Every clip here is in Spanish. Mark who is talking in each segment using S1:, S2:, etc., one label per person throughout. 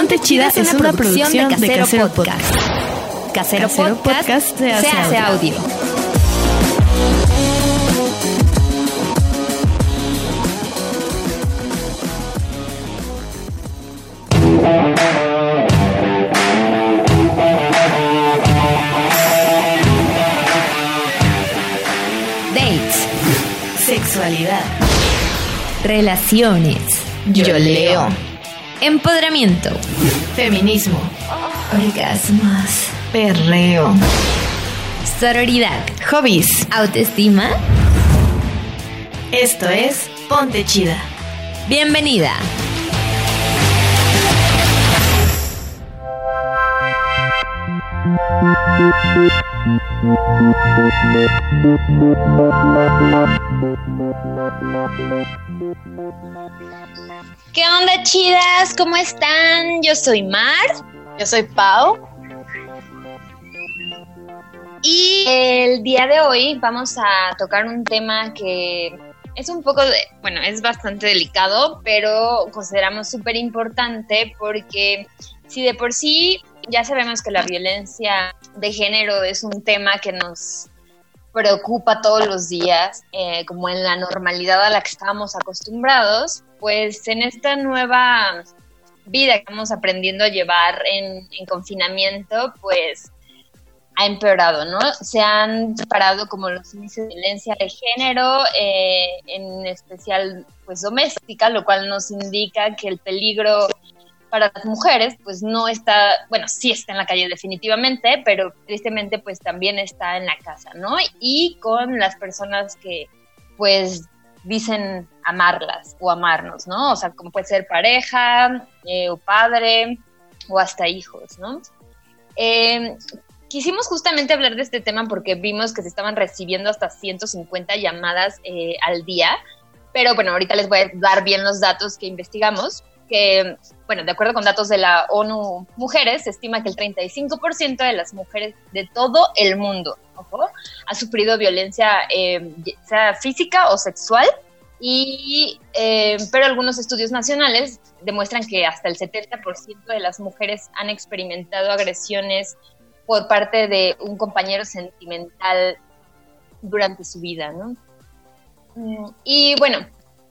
S1: Ponte Chida es una producción de Casero Podcast. Casero Podcast se hace audio. Dates. Sexualidad. Relaciones. Yo leo. Empoderamiento. Feminismo. Orgasmos. Perreo. Sororidad. Hobbies. Autoestima. Esto es Ponte Chida. Bienvenida.
S2: ¿Qué onda, chidas? ¿Cómo están? Yo soy Mar.
S3: Yo soy Pau.
S2: Y el día de hoy vamos a tocar un tema que es un poco, de, bueno, es bastante delicado, pero consideramos súper importante porque si de por sí ya sabemos que la violencia de género es un tema que nos preocupa todos los días, eh, como en la normalidad a la que estábamos acostumbrados, pues en esta nueva vida que estamos aprendiendo a llevar en, en confinamiento, pues ha empeorado, ¿no? Se han disparado como los índices de violencia de género, eh, en especial pues doméstica, lo cual nos indica que el peligro para las mujeres, pues no está, bueno, sí está en la calle definitivamente, pero tristemente pues también está en la casa, ¿no? Y con las personas que pues dicen amarlas o amarnos, ¿no? O sea, como puede ser pareja eh, o padre o hasta hijos, ¿no? Eh, quisimos justamente hablar de este tema porque vimos que se estaban recibiendo hasta 150 llamadas eh, al día, pero bueno, ahorita les voy a dar bien los datos que investigamos que, bueno, de acuerdo con datos de la ONU Mujeres, se estima que el 35% de las mujeres de todo el mundo, ha sufrido violencia, eh, sea física o sexual, y, eh, pero algunos estudios nacionales demuestran que hasta el 70% de las mujeres han experimentado agresiones por parte de un compañero sentimental durante su vida, ¿no? Mm, y bueno,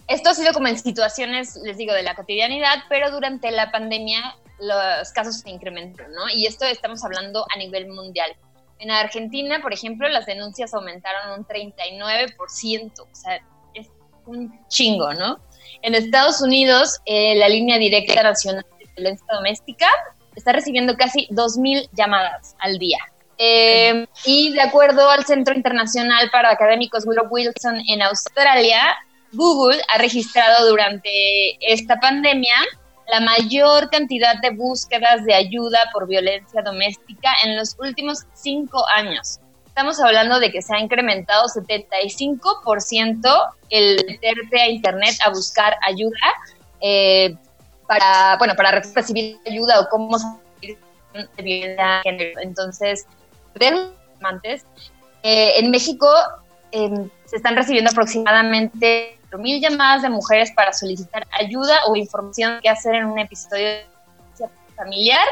S2: esto ha sido como en situaciones, les digo, de la cotidianidad, pero durante la pandemia los casos se incrementaron, ¿no? Y esto estamos hablando a nivel mundial. En Argentina, por ejemplo, las denuncias aumentaron un 39%, o sea, es un chingo, ¿no? En Estados Unidos, eh, la línea directa nacional de violencia doméstica está recibiendo casi 2.000 llamadas al día. Eh, y de acuerdo al Centro Internacional para Académicos Willow Wilson en Australia, Google ha registrado durante esta pandemia la mayor cantidad de búsquedas de ayuda por violencia doméstica en los últimos cinco años. Estamos hablando de que se ha incrementado 75% el meterte a internet a buscar ayuda eh, para, bueno, para recibir ayuda o cómo salir de violencia. Entonces, eh, en México eh, se están recibiendo aproximadamente mil llamadas de mujeres para solicitar ayuda o información que hacer en un episodio familiar.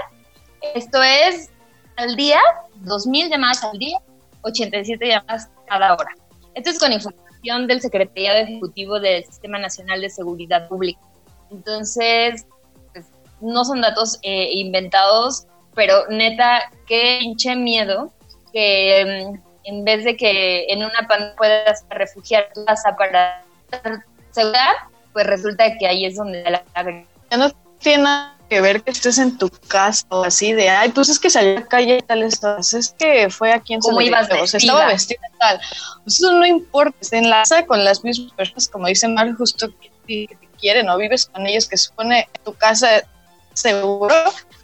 S2: Esto es al día, 2.000 llamadas al día, 87 llamadas cada hora. Esto es con información del Secretariado Ejecutivo del Sistema Nacional de Seguridad Pública. Entonces, pues, no son datos eh, inventados, pero neta, qué hinche miedo que mm, en vez de que en una pandemia puedas refugiar tu casa para seguridad, pues resulta que ahí es donde la
S3: Ya no tiene nada que ver que estés en tu casa o así de, ay, pues es que salió a la calle y tal estás, es que fue aquí en
S2: ¿Cómo ibas
S3: o sea, estaba vestida tal. Pues eso no importa, se enlaza con las mismas personas, como dice Mar, justo que, que te quieren o vives con ellos, que supone tu casa seguro.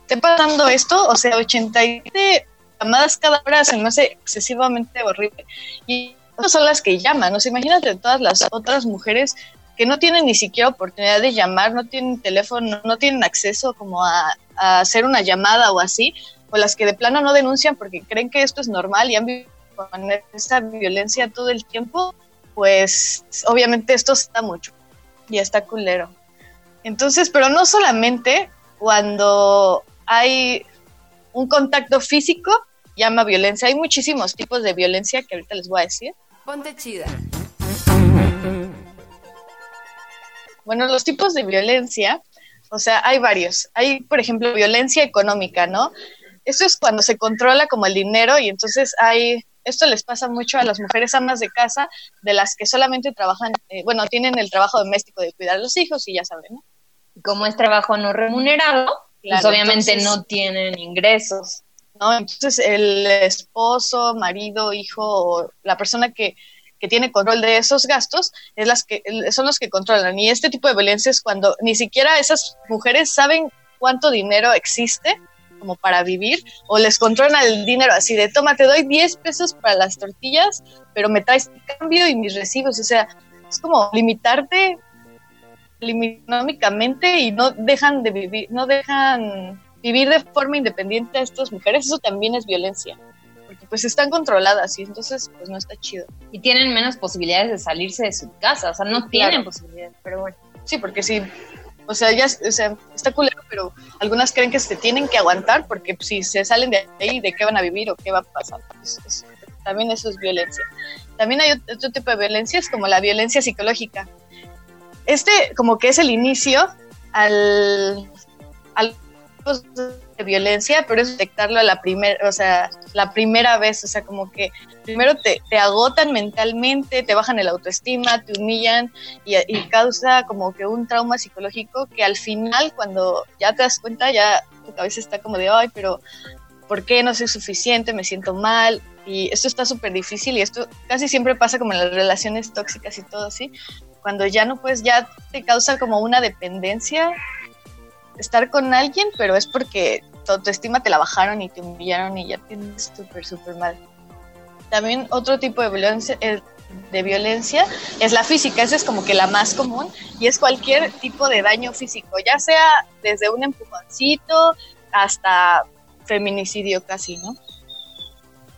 S3: ¿Te pasando esto? O sea, 87 llamadas cada hora se me hace excesivamente horrible. Y son las que llaman, o sea, imagínate todas las otras mujeres que no tienen ni siquiera oportunidad de llamar, no tienen teléfono, no tienen acceso como a, hacer una llamada o así, o las que de plano no denuncian porque creen que esto es normal y han vivido con esa violencia todo el tiempo, pues obviamente esto está mucho y está culero. Entonces, pero no solamente cuando hay un contacto físico, llama violencia. Hay muchísimos tipos de violencia que ahorita les voy a decir.
S1: Ponte chida.
S3: Bueno, los tipos de violencia, o sea, hay varios. Hay, por ejemplo, violencia económica, ¿no? Esto es cuando se controla como el dinero y entonces hay, esto les pasa mucho a las mujeres amas de casa, de las que solamente trabajan, eh, bueno, tienen el trabajo doméstico de cuidar a los hijos y ya saben, ¿no?
S2: Como es trabajo no remunerado, pues obviamente no tienen ingresos.
S3: ¿No? Entonces el esposo, marido, hijo o la persona que, que tiene control de esos gastos es las que son los que controlan. Y este tipo de violencia es cuando ni siquiera esas mujeres saben cuánto dinero existe como para vivir, o les controlan el dinero así de, toma, te doy 10 pesos para las tortillas, pero me traes cambio y mis recibos, o sea, es como limitarte económicamente y no dejan de vivir, no dejan vivir de forma independiente a estas mujeres, eso también es violencia, porque pues están controladas y entonces pues no está chido.
S2: Y tienen menos posibilidades de salirse de su casa, o sea, no tienen posibilidades, pero bueno.
S3: Sí, porque sí, o sea, ya o sea, está culero, pero algunas creen que se tienen que aguantar porque pues, si se salen de ahí, ¿de qué van a vivir o qué va a pasar? también eso es violencia. También hay otro tipo de violencia, es como la violencia psicológica. Este como que es el inicio al, al de violencia, pero es detectarlo a la primera, o sea, la primera vez, o sea, como que primero te, te agotan mentalmente, te bajan el autoestima, te humillan y, y, causa como que un trauma psicológico que al final cuando ya te das cuenta ya tu cabeza está como de, ay, pero ¿por qué no soy suficiente? Me siento mal y esto está súper difícil y esto casi siempre pasa como en las relaciones tóxicas y todo así, cuando ya no puedes, ya te causa como una dependencia estar con alguien, pero es porque tu autoestima te la bajaron y te humillaron y ya tienes súper, súper mal. También otro tipo de violencia, eh, de violencia es la física, esa es como que la más común y es cualquier tipo de daño físico, ya sea desde un empujoncito hasta feminicidio casi, ¿no?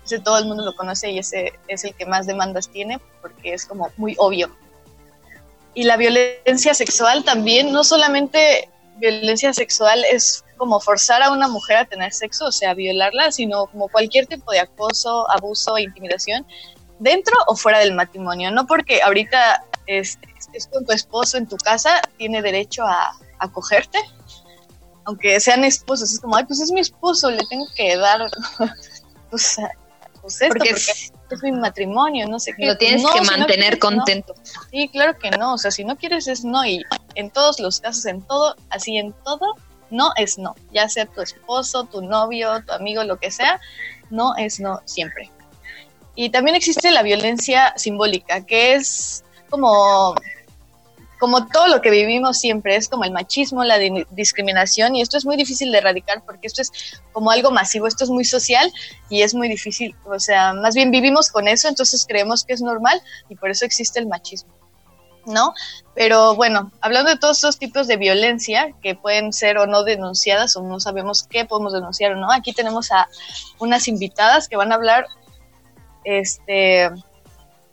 S3: Ese todo el mundo lo conoce y ese es el que más demandas tiene porque es como muy obvio. Y la violencia sexual también, no solamente violencia sexual es como forzar a una mujer a tener sexo, o sea, violarla, sino como cualquier tipo de acoso, abuso, intimidación, dentro o fuera del matrimonio. No porque ahorita estés con tu esposo en tu casa, tiene derecho a, a cogerte, aunque sean esposos, es como, ay, pues es mi esposo, le tengo que dar, o sea, pues esto, porque, es mi matrimonio, no sé qué.
S2: Lo tienes que mantener contento.
S3: Sí, claro que no, o sea, si no quieres es no, y en todos los casos, en todo, así en todo, no es no, ya sea tu esposo, tu novio, tu amigo, lo que sea, no es no siempre. Y también existe la violencia simbólica, que es como como todo lo que vivimos siempre, es como el machismo, la discriminación, y esto es muy difícil de erradicar porque esto es como algo masivo, esto es muy social y es muy difícil, o sea, más bien vivimos con eso, entonces creemos que es normal y por eso existe el machismo. ¿No? Pero bueno, hablando de todos estos tipos de violencia que pueden ser o no denunciadas o no sabemos qué podemos denunciar o no, aquí tenemos a unas invitadas que van a hablar este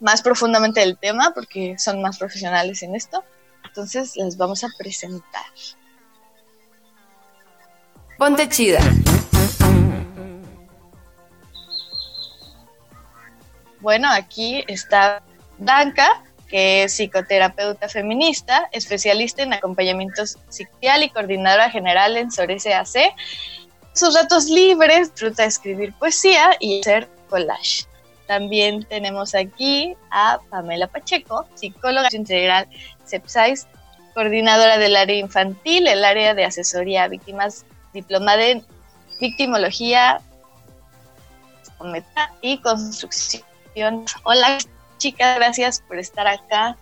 S3: más profundamente del tema porque son más profesionales en esto. Entonces las vamos a presentar.
S1: Ponte chida.
S3: Bueno, aquí está Danka, que es psicoterapeuta feminista, especialista en acompañamiento psiquial y coordinadora general en Sorese AC. Sus ratos libres disfruta de escribir poesía y hacer collage. También tenemos aquí a Pamela Pacheco, psicóloga integral CEPSAIS, coordinadora del área infantil, el área de asesoría a víctimas, diplomada en victimología y construcción. Hola chicas, gracias por estar acá.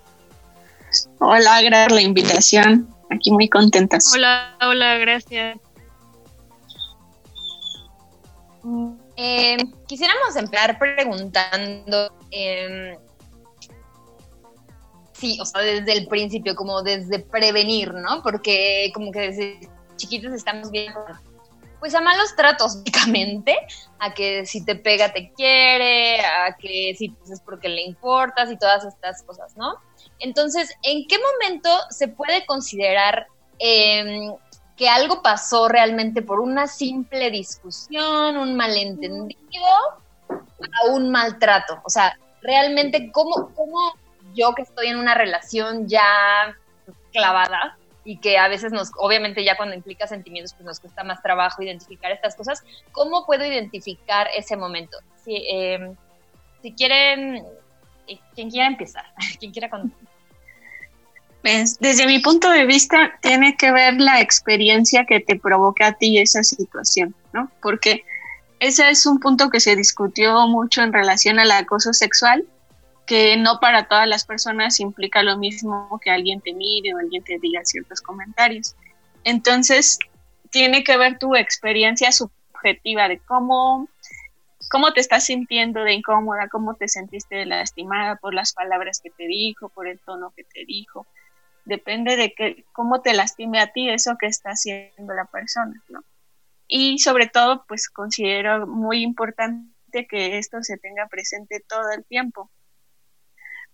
S4: Hola, gracias por la invitación. Aquí muy contentas.
S5: Hola, hola, gracias.
S2: Eh, quisiéramos empezar preguntando eh, sí, o sea, desde el principio, como desde prevenir, ¿no? Porque como que desde chiquitos estamos viendo, pues a malos tratos, básicamente, a que si te pega te quiere, a que si es porque le importas y todas estas cosas, ¿no? Entonces, ¿en qué momento se puede considerar em, que algo pasó realmente por una simple discusión, un malentendido, a un maltrato. O sea, realmente, ¿cómo, cómo yo que estoy en una relación ya clavada y que a veces nos, obviamente ya cuando implica sentimientos, pues nos cuesta más trabajo identificar estas cosas, ¿cómo puedo identificar ese momento? Si, em, si quieren, eh, quien quiera empezar, quien quiera contar.
S4: Pues, desde mi punto de vista, tiene que ver la experiencia que te provoca a ti esa situación, ¿no? Porque ese es un punto que se discutió mucho en relación al acoso sexual, que no para todas las personas implica lo mismo que alguien te mire o alguien te diga ciertos comentarios. Entonces, tiene que ver tu experiencia subjetiva de cómo, cómo te estás sintiendo de incómoda, cómo te sentiste lastimada por las palabras que te dijo, por el tono que te dijo depende de que, cómo te lastime a ti eso que está haciendo la persona, ¿no? Y sobre todo, pues considero muy importante que esto se tenga presente todo el tiempo.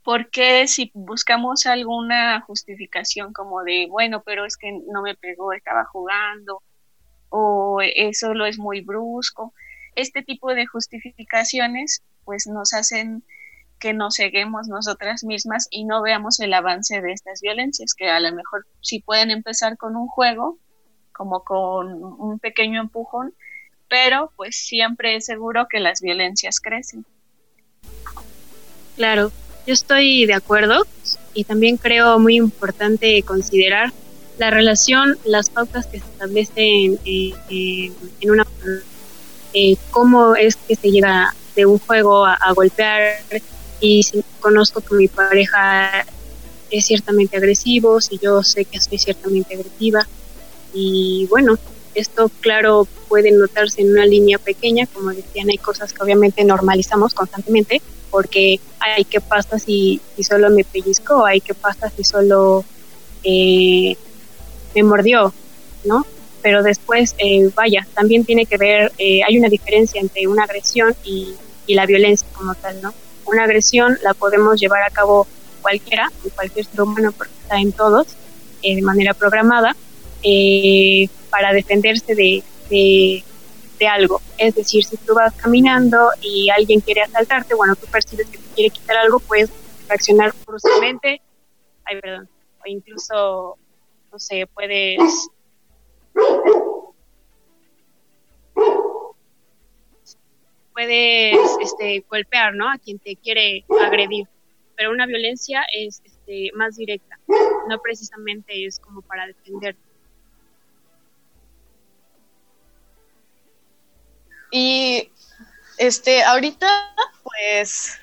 S4: Porque si buscamos alguna justificación como de, bueno, pero es que no me pegó, estaba jugando, o eso lo es muy brusco, este tipo de justificaciones pues nos hacen que nos ceguemos nosotras mismas y no veamos el avance de estas violencias, que a lo mejor sí pueden empezar con un juego, como con un pequeño empujón, pero pues siempre es seguro que las violencias crecen.
S5: Claro, yo estoy de acuerdo y también creo muy importante considerar la relación, las pautas que se establecen eh, eh, en una... Eh, cómo es que se llega de un juego a golpear, y si conozco que mi pareja es ciertamente agresivo, si yo sé que soy ciertamente agresiva. Y bueno, esto claro puede notarse en una línea pequeña, como decían, hay cosas que obviamente normalizamos constantemente, porque hay que pasa si, si solo me pellizco, hay que pasa si solo eh, me mordió, ¿no? Pero después, eh, vaya, también tiene que ver, eh, hay una diferencia entre una agresión y, y la violencia como tal, ¿no? una agresión la podemos llevar a cabo cualquiera, cualquier ser humano, porque está en todos, eh, de manera programada, eh, para defenderse de, de, algo. Es decir, si tú vas caminando y alguien quiere asaltarte, bueno, tú percibes que te quiere quitar algo, puedes reaccionar bruscamente, ay, perdón, o incluso, no sé, puedes puedes este, golpear ¿no? a quien te quiere agredir, pero una violencia es este, más directa, no precisamente es como para defenderte.
S3: Y este, ahorita, pues,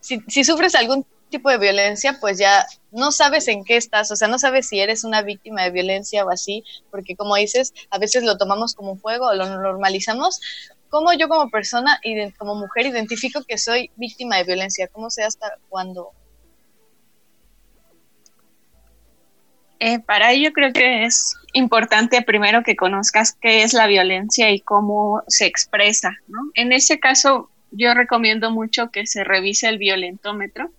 S3: si, si sufres algún tipo de violencia, pues ya no sabes en qué estás, o sea, no sabes si eres una víctima de violencia o así, porque como dices, a veces lo tomamos como un juego lo normalizamos, ¿Cómo yo como persona, y como mujer, identifico que soy víctima de violencia? ¿Cómo sé hasta cuándo?
S4: Eh, para ello creo que es importante primero que conozcas qué es la violencia y cómo se expresa. ¿no? En ese caso, yo recomiendo mucho que se revise el violentómetro,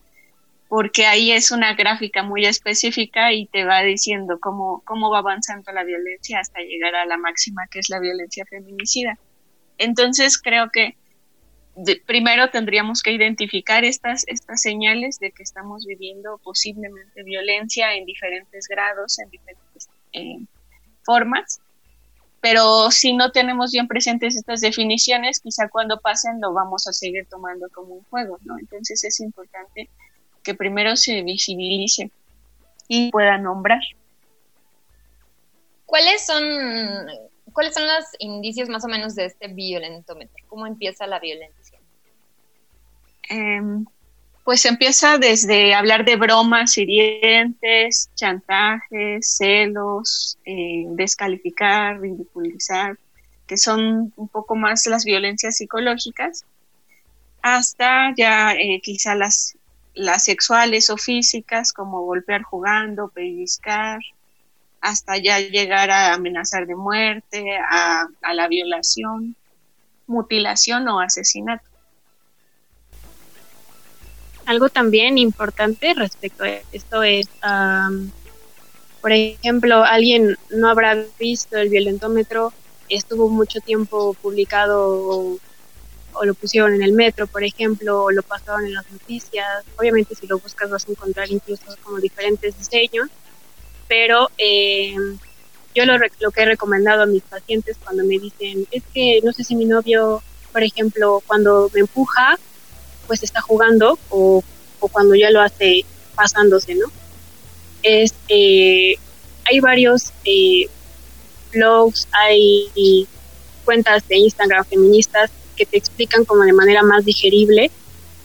S4: porque ahí es una gráfica muy específica y te va diciendo cómo, cómo va avanzando la violencia hasta llegar a la máxima, que es la violencia feminicida. Entonces creo que primero tendríamos que identificar estas, estas señales de que estamos viviendo posiblemente violencia en diferentes grados, en diferentes eh, formas. Pero si no tenemos bien presentes estas definiciones, quizá cuando pasen lo vamos a seguir tomando como un juego, ¿no? Entonces es importante que primero se visibilice y pueda nombrar.
S2: ¿Cuáles son ¿Cuáles son los indicios más o menos de este violentómetro? ¿Cómo empieza la violencia?
S4: Em, pues empieza desde hablar de bromas hirientes, chantajes, celos, eh, descalificar, ridiculizar, que son un poco más las violencias psicológicas, hasta ya eh, quizá las, las sexuales o físicas, como golpear jugando, pellizcar, hasta ya llegar a amenazar de muerte, a, la violación, mutilación o asesinato.
S5: Algo también importante respecto a esto es, por ejemplo, alguien no habrá visto el violentómetro, estuvo mucho tiempo publicado o, lo pusieron en el metro, por ejemplo, o lo pasaron en las noticias. Obviamente si lo buscas vas a encontrar incluso como diferentes diseños, pero eh, yo lo, lo que he recomendado a mis pacientes cuando me dicen, es que no sé si mi novio, por ejemplo, cuando me empuja, pues está jugando o, o cuando ya lo hace pasándose, ¿no? Es, eh, hay varios eh, blogs, hay cuentas de Instagram feministas que te explican como de manera más digerible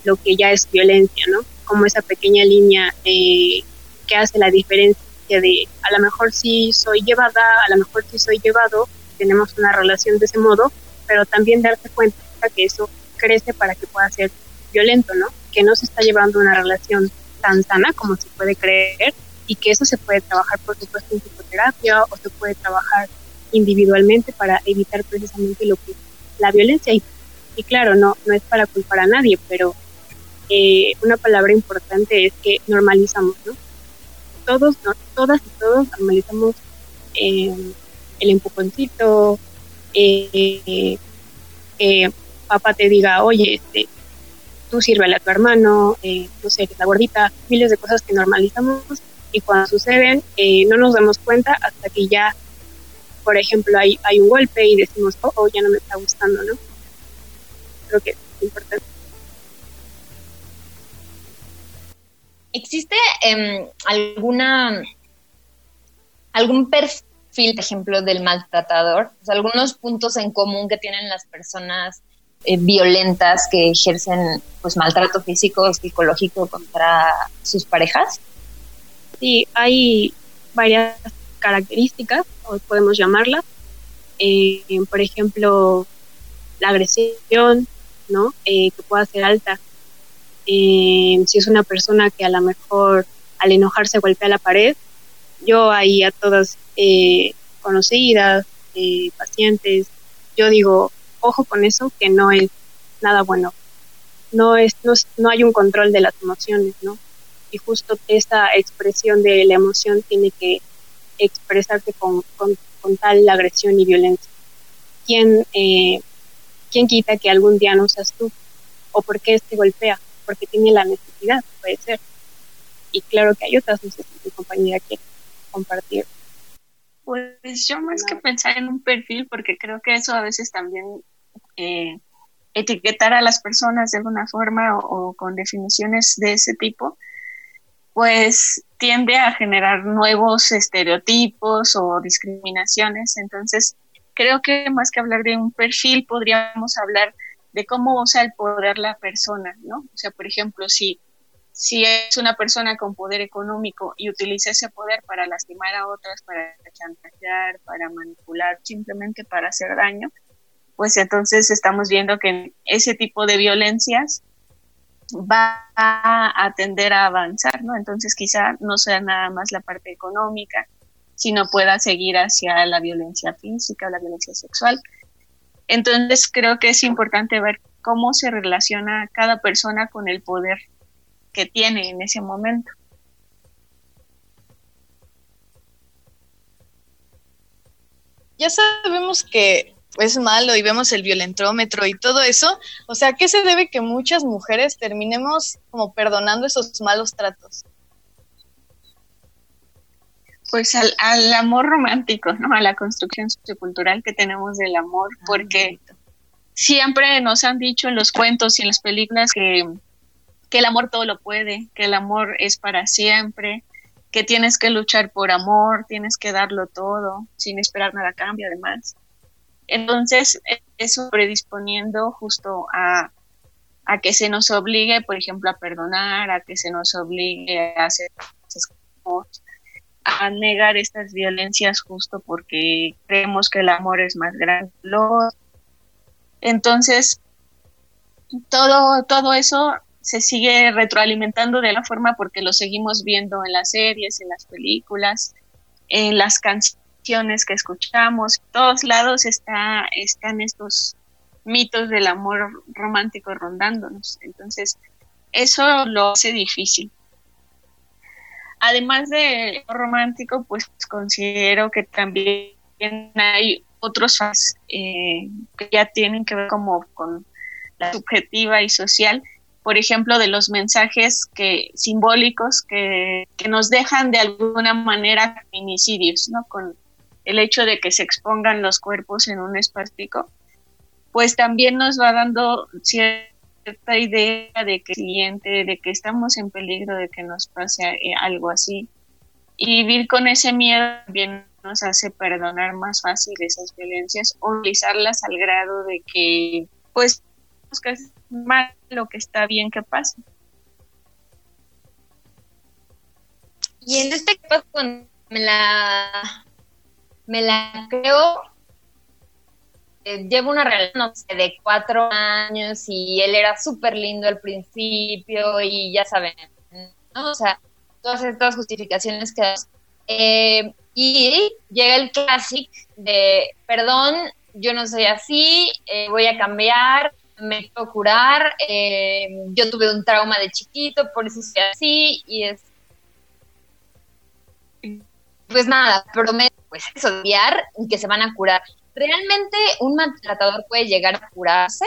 S5: lo que ya es violencia, ¿no? Como esa pequeña línea eh, que hace la diferencia de a lo mejor sí soy llevada, a lo mejor sí soy llevado, tenemos una relación de ese modo, pero también darte cuenta que eso crece para que pueda ser violento, ¿no? Que no se está llevando una relación tan sana como se puede creer y que eso se puede trabajar, por supuesto, en psicoterapia o se puede trabajar individualmente para evitar precisamente lo que la violencia. Y, y claro, no, no es para culpar a nadie, pero eh, una palabra importante es que normalizamos, ¿no? Todos, todas y todos normalizamos eh, el empujoncito, eh, que papá te diga, oye, este, tú sírvele a tu hermano, eh, no sé, la gordita, miles de cosas que normalizamos y cuando suceden eh, no nos damos cuenta hasta que ya, por ejemplo, hay, hay un golpe y decimos, oh, oh, ya no me está gustando, ¿no? Creo que es importante.
S2: ¿Existe eh, alguna algún perfil, por ejemplo, del maltratador? Algunos puntos en común que tienen las personas eh, violentas que ejercen pues maltrato físico o psicológico contra sus parejas?
S5: Sí, hay varias características, o podemos llamarlas. Eh, por ejemplo, la agresión, ¿no? Eh, que pueda ser alta. Si es una persona que a lo mejor al enojarse golpea la pared, yo ahí a todas conocidas, pacientes, yo digo, ojo con eso, que no es nada bueno. No, es, no, hay un control de las emociones, ¿no? Y justo esa expresión de la emoción tiene que expresarse con, con, tal agresión y violencia. ¿Quién, eh, ¿Quién quita que algún día no seas tú? ¿O por qué este golpea? Porque tiene la necesidad, puede ser. Y claro que hay otras necesidades que mi compañera quiere compartir.
S4: Pues yo más que pensar en un perfil, porque creo que eso a veces también eh, etiquetar a las personas de alguna forma o, con definiciones de ese tipo, pues tiende a generar nuevos estereotipos o discriminaciones. Entonces, creo que más que hablar de un perfil, podríamos hablar de cómo usa el poder la persona, ¿no? O sea, por ejemplo, si, si es una persona con poder económico y utiliza ese poder para lastimar a otras, para chantajear, para manipular, simplemente para hacer daño, pues entonces estamos viendo que ese tipo de violencias va a tender a avanzar, ¿no? Entonces quizá no sea nada más la parte económica, sino pueda seguir hacia la violencia física o la violencia sexual. Entonces creo que es importante ver cómo se relaciona cada persona con el poder que tiene en ese momento.
S3: Ya sabemos que es malo y vemos el violentrómetro y todo eso, o sea, ¿qué se debe que muchas mujeres terminemos como perdonando esos malos tratos?
S4: Pues al, al amor romántico, ¿no? A la construcción sociocultural que tenemos del amor, ah, porque siempre nos han dicho en los cuentos y en las películas que, que el amor todo lo puede, que el amor es para siempre, que tienes que luchar por amor, tienes que darlo todo, sin esperar nada a cambio además. Entonces, eso predisponiendo justo a, que se nos obligue, por ejemplo, a perdonar, a que se nos obligue a hacer cosas, a negar estas violencias justo porque creemos que el amor es más grande. Entonces, todo, todo eso se sigue retroalimentando de la forma porque lo seguimos viendo en las series, en las películas, en las canciones que escuchamos, en todos lados está, están estos mitos del amor romántico rondándonos. Entonces, eso lo hace difícil. Además de romántico, pues considero que también hay otros eh, que ya tienen que ver como con la subjetiva y social, por ejemplo, de los mensajes que simbólicos que, que nos dejan de alguna manera feminicidios, ¿no? Con el hecho de que se expongan los cuerpos en un espacio, pues también nos va dando cierta idea de que siguiente, de que estamos en peligro de que nos pase eh, algo así. Y vivir con ese miedo también nos hace perdonar más fácil esas violencias o utilizarlas al grado de que, pues, es malo que está bien que pase.
S2: Y en este caso, me la, me la creo, llevo una relación de cuatro años y él era súper lindo al principio y ya saben, ¿no? O sea, todas estas justificaciones que eh, y llega el clásico de, perdón, yo no soy así, eh, voy a cambiar, me quiero curar, eh, yo tuve un trauma de chiquito, por eso soy así, y es... Pues nada, prometo pues y que se van a curar. ¿Realmente un maltratador puede llegar a curarse?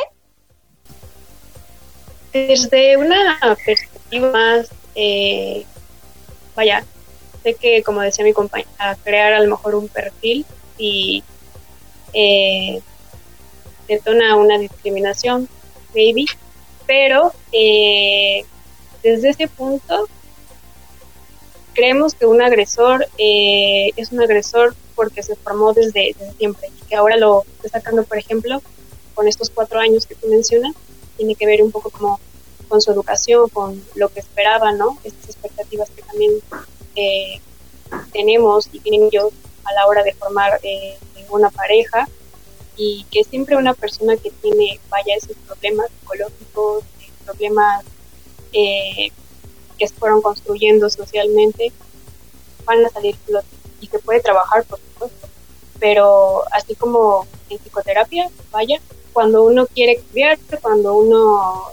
S5: Desde una perspectiva más, eh, vaya, sé que, como decía mi compañera, crear a lo mejor un perfil y eh, detona una discriminación, maybe, pero eh, desde ese punto creemos que un agresor eh, es un agresor porque se formó desde, siempre. Y que ahora lo está sacando, por ejemplo, con estos cuatro años que tú mencionas, tiene que ver un poco como con su educación, con lo que esperaba, ¿no? Estas expectativas que también eh, tenemos y tienen ellos a la hora de formar eh, una pareja. Y que siempre una persona que tiene, vaya, esos problemas psicológicos, problemas eh, que fueron construyendo socialmente, van a salir y que puede trabajar, por supuesto. Pero así como en psicoterapia, vaya, cuando uno quiere cambiar, cuando uno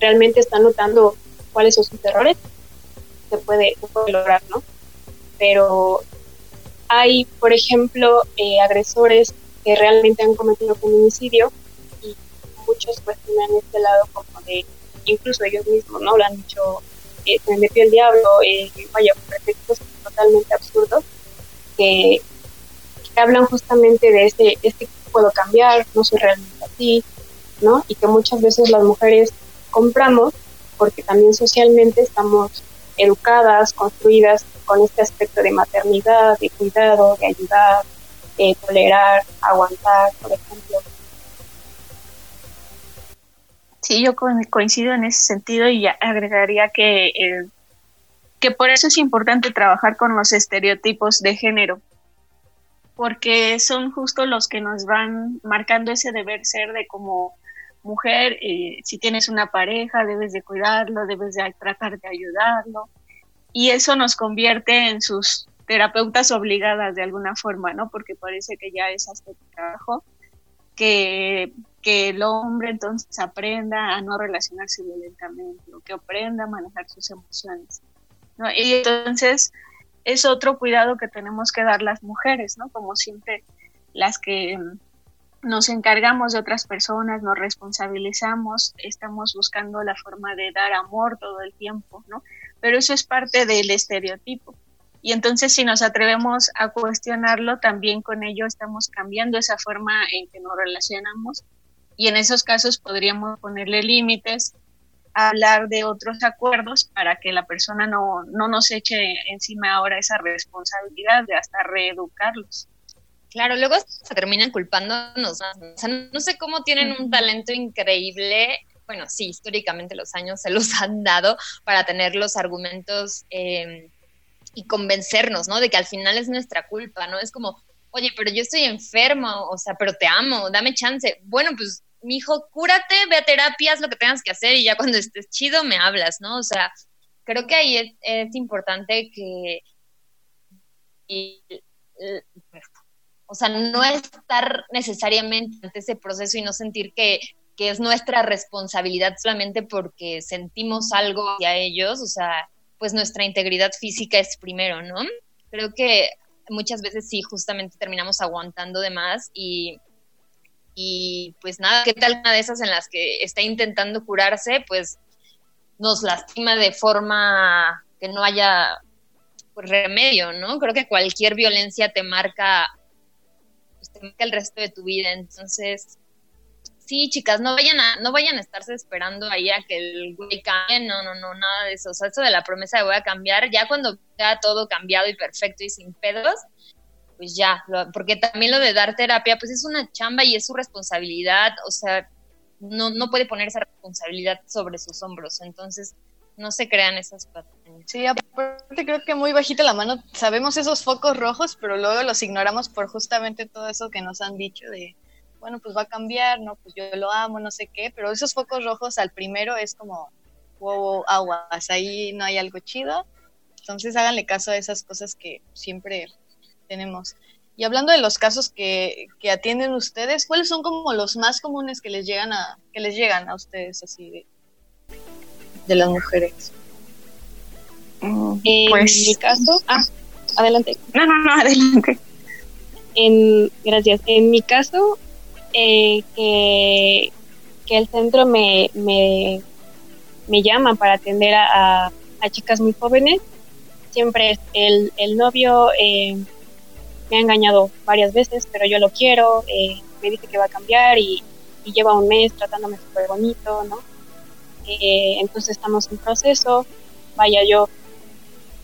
S5: realmente está notando cuáles son sus errores, se puede, lograr, ¿no? Pero hay, por ejemplo, eh, agresores que realmente han cometido feminicidio y muchos tienen este lado como de, incluso ellos mismos, ¿no? Lo han dicho, eh, se me metió el diablo, eh, vaya, pretextos totalmente absurdos que, hablan justamente de este, este puedo cambiar, no soy realmente así, ¿no? Y que muchas veces las mujeres compramos porque también socialmente estamos educadas, construidas con este aspecto de maternidad, de cuidado, de ayudar, de tolerar, aguantar, por ejemplo.
S4: Sí, yo coincido en ese sentido y agregaría que, eh, que por eso es importante trabajar con los estereotipos de género, porque son justo los que nos van marcando ese deber ser de como mujer, eh, si tienes una pareja, debes de cuidarlo, debes de tratar de ayudarlo. Y eso nos convierte en sus terapeutas obligadas de alguna forma, ¿no? Porque parece que ya es hasta el trabajo que, que el hombre entonces aprenda a no relacionarse violentamente, que aprenda a manejar sus emociones. ¿No? Y entonces es otro cuidado que tenemos que dar las mujeres, ¿no? Como siempre las que nos encargamos de otras personas, nos responsabilizamos, estamos buscando la forma de dar amor todo el tiempo, ¿no? Pero eso es parte del estereotipo. Y entonces si nos atrevemos a cuestionarlo, también con ello estamos cambiando esa forma en que nos relacionamos y en esos casos podríamos ponerle límites, hablar de otros acuerdos para que la persona no, no nos eche encima ahora esa responsabilidad de hasta reeducarlos.
S2: Claro, luego se terminan culpándonos. O sea, no sé cómo tienen un talento increíble. Bueno, sí, históricamente los años se los han dado para tener los argumentos em, y convencernos, ¿no? De que al final es nuestra culpa, ¿no? Es como, oye, pero yo estoy enfermo, o sea, pero te amo, dame chance. Bueno, pues, mi hijo, cúrate, ve a terapia, haz lo que tengas que hacer y ya cuando estés chido me hablas, ¿no? O sea, creo que ahí es, importante que... Y, o sea, no estar necesariamente ante ese proceso y no sentir que, es nuestra responsabilidad solamente porque sentimos algo hacia ellos, o sea, pues nuestra integridad física es primero, ¿no? Creo que muchas veces sí, justamente terminamos aguantando de más y, y pues nada, ¿qué tal una de esas en las que está intentando curarse? Pues nos lastima de forma que no haya pues, remedio, ¿no? Creo que cualquier violencia te marca, pues, te marca el resto de tu vida, entonces sí, chicas, no vayan a, no vayan a estarse esperando ahí a que el güey cambie, no, no, no, nada de eso. O sea, eso de la promesa de voy a cambiar, ya cuando ya todo cambiado y perfecto y sin pedos, pues ya, porque también lo de dar terapia, pues es una chamba y es su responsabilidad, o sea, no, no puede poner esa responsabilidad sobre sus hombros, entonces no se crean esas patrones.
S3: Sí, aparte creo que muy bajita la mano, sabemos esos focos rojos, pero luego los ignoramos por justamente todo eso que nos han dicho de bueno, pues va a cambiar, no, pues yo lo amo, no sé qué, pero esos focos rojos al primero es como, wow, aguas, ahí no hay algo chido. Entonces háganle caso a esas cosas que siempre tenemos. Y hablando de los casos que, que atienden ustedes, ¿cuáles son como los más comunes que les llegan a, que les llegan a ustedes así de, de las mujeres?
S5: Mm, en pues, mi caso, ah, adelante.
S4: No, no, no, adelante.
S5: En, gracias. En mi caso, eh, que, el centro me, me, llama para atender a, chicas muy jóvenes. Siempre el, el novio eh, me ha engañado varias veces, pero yo lo quiero, eh, me dice que va a cambiar y, lleva un mes tratándome súper bonito, ¿no? entonces estamos en proceso, vaya yo,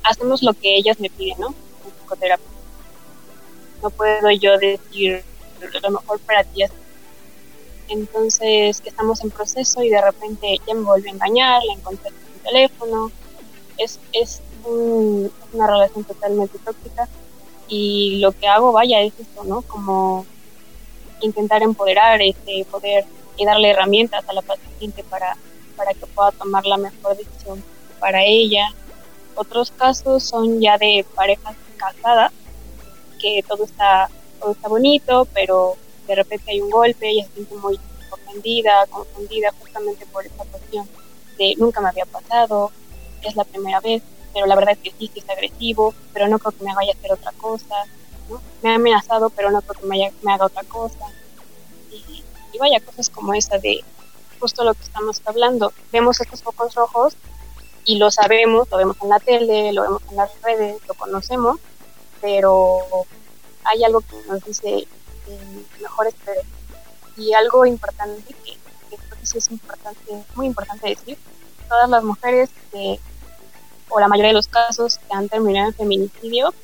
S5: hacemos lo que ellas me piden, ¿no? En psicoterapia. No puedo yo decir lo mejor para ti es entonces estamos en proceso y de repente ya me vuelve a engañar, la encontré en mi teléfono. Es, es una relación totalmente tóxica y lo que hago, vaya, es esto, ¿no? Como intentar empoderar, este, poder y darle herramientas a la paciente para, para que pueda tomar la mejor decisión para ella. Otros casos son ya de parejas casadas, que todo está, todo está bonito, pero de repente hay un golpe, ella se siente muy ofendida, confundida justamente por esta cuestión de nunca me había pasado, es la primera vez, pero la verdad es que sí, que es agresivo, pero no creo que me vaya a hacer otra cosa, me ha amenazado, pero no creo que me, me haga otra cosa. Y, y, vaya, cosas como esa de justo lo que estamos hablando, vemos estos focos rojos y lo sabemos, lo vemos en la tele, lo vemos en las redes, lo conocemos, pero hay algo que nos dice mejor espere. Y algo importante que, creo que sí es importante, muy importante decir, todas las mujeres que, o la mayoría de los casos que han terminado en feminicidio,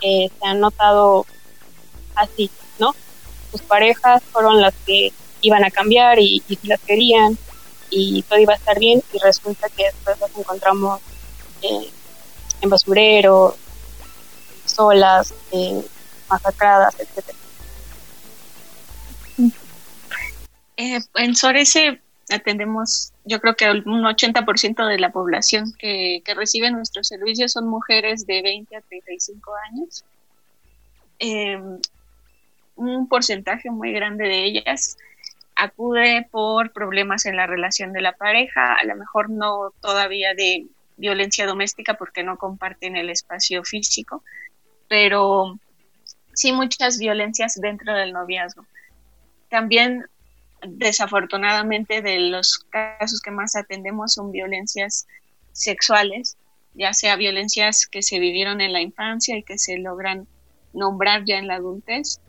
S5: eh, se han notado así, ¿no? Sus parejas fueron las que iban a cambiar y, y las querían y todo iba a estar bien y resulta que después las encontramos eh, en basurero, solas, eh, masacradas, etcétera.
S4: Eh, en Sorese atendemos, yo creo que un 80% de la población que, recibe nuestros servicios son mujeres de 20 a 35 años. Eh, un porcentaje muy grande de ellas acude por problemas en la relación de la pareja, a lo mejor no todavía de violencia doméstica porque no comparten el espacio físico, pero sí muchas violencias dentro del noviazgo. También desafortunadamente de los casos que más atendemos son violencias sexuales, ya sea violencias que se vivieron en la infancia y que se logran nombrar ya en la adultez,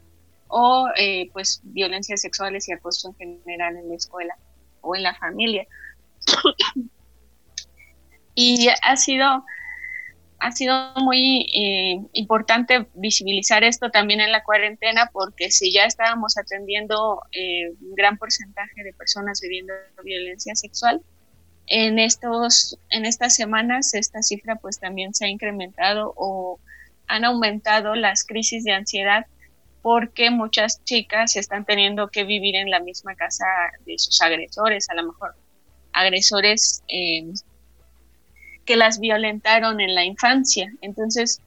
S4: o eh, pues violencias sexuales y acoso en general en la escuela o en la familia. y ha sido ha sido muy eh, importante visibilizar esto también en la cuarentena porque si ya estábamos atendiendo eh, un gran porcentaje de personas viviendo violencia sexual, en, estos, en estas semanas esta cifra pues también se ha incrementado o han aumentado las crisis de ansiedad porque muchas chicas están teniendo que vivir en la misma casa de sus agresores, a lo mejor agresores eh, que las violentaron en la infancia. Entonces,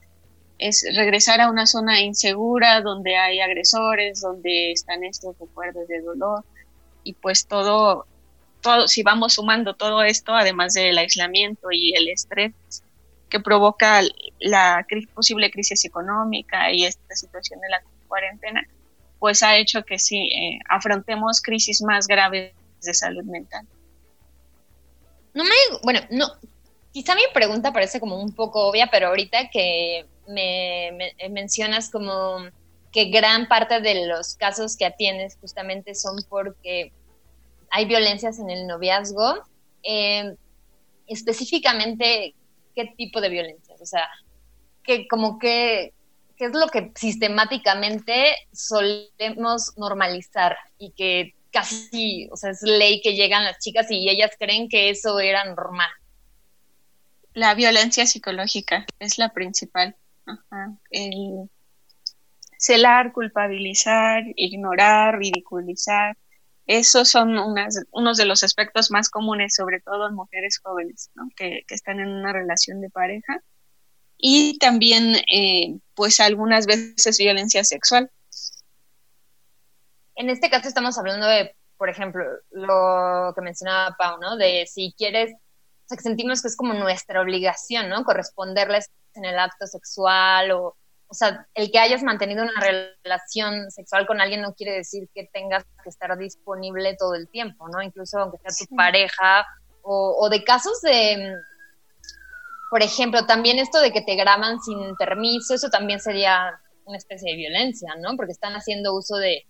S4: es regresar a una zona insegura donde hay agresores, donde están estos recuerdos de dolor y pues todo, todo, si vamos sumando todo esto, además del aislamiento y el estrés que provoca la posible crisis económica y esta situación de la cuarentena, pues ha hecho que sí eh, afrontemos crisis más graves de salud mental.
S2: No me, bueno, no, quizá mi pregunta parece como un poco obvia, pero ahorita que me, mencionas como que gran parte de los casos que atiendes justamente son porque hay violencias en el noviazgo, eh, específicamente, ¿qué tipo de violencias? O sea, que como que, ¿qué es lo que sistemáticamente solemos normalizar y que casi, o sea, es ley que llegan las chicas y ellas creen que eso era normal?
S4: La violencia psicológica es la principal. El celar, culpabilizar, ignorar, ridiculizar. Esos son unas, unos de los aspectos más comunes, sobre todo en mujeres jóvenes, que, están en una relación de pareja. Y también, eh, pues, algunas veces violencia sexual.
S2: En este caso estamos hablando de, por ejemplo, lo que mencionaba Pau, ¿no? De si quieres, o sea, que sentimos que es como nuestra obligación, ¿no? Corresponderles en el acto sexual o, o sea, el que hayas mantenido una relación sexual con alguien no quiere decir que tengas que estar disponible todo el tiempo, ¿no? Incluso aunque sea tu pareja o, o de casos de, por ejemplo, también esto de que te graban sin permiso, eso también sería una especie de violencia, ¿no? Porque están haciendo uso de,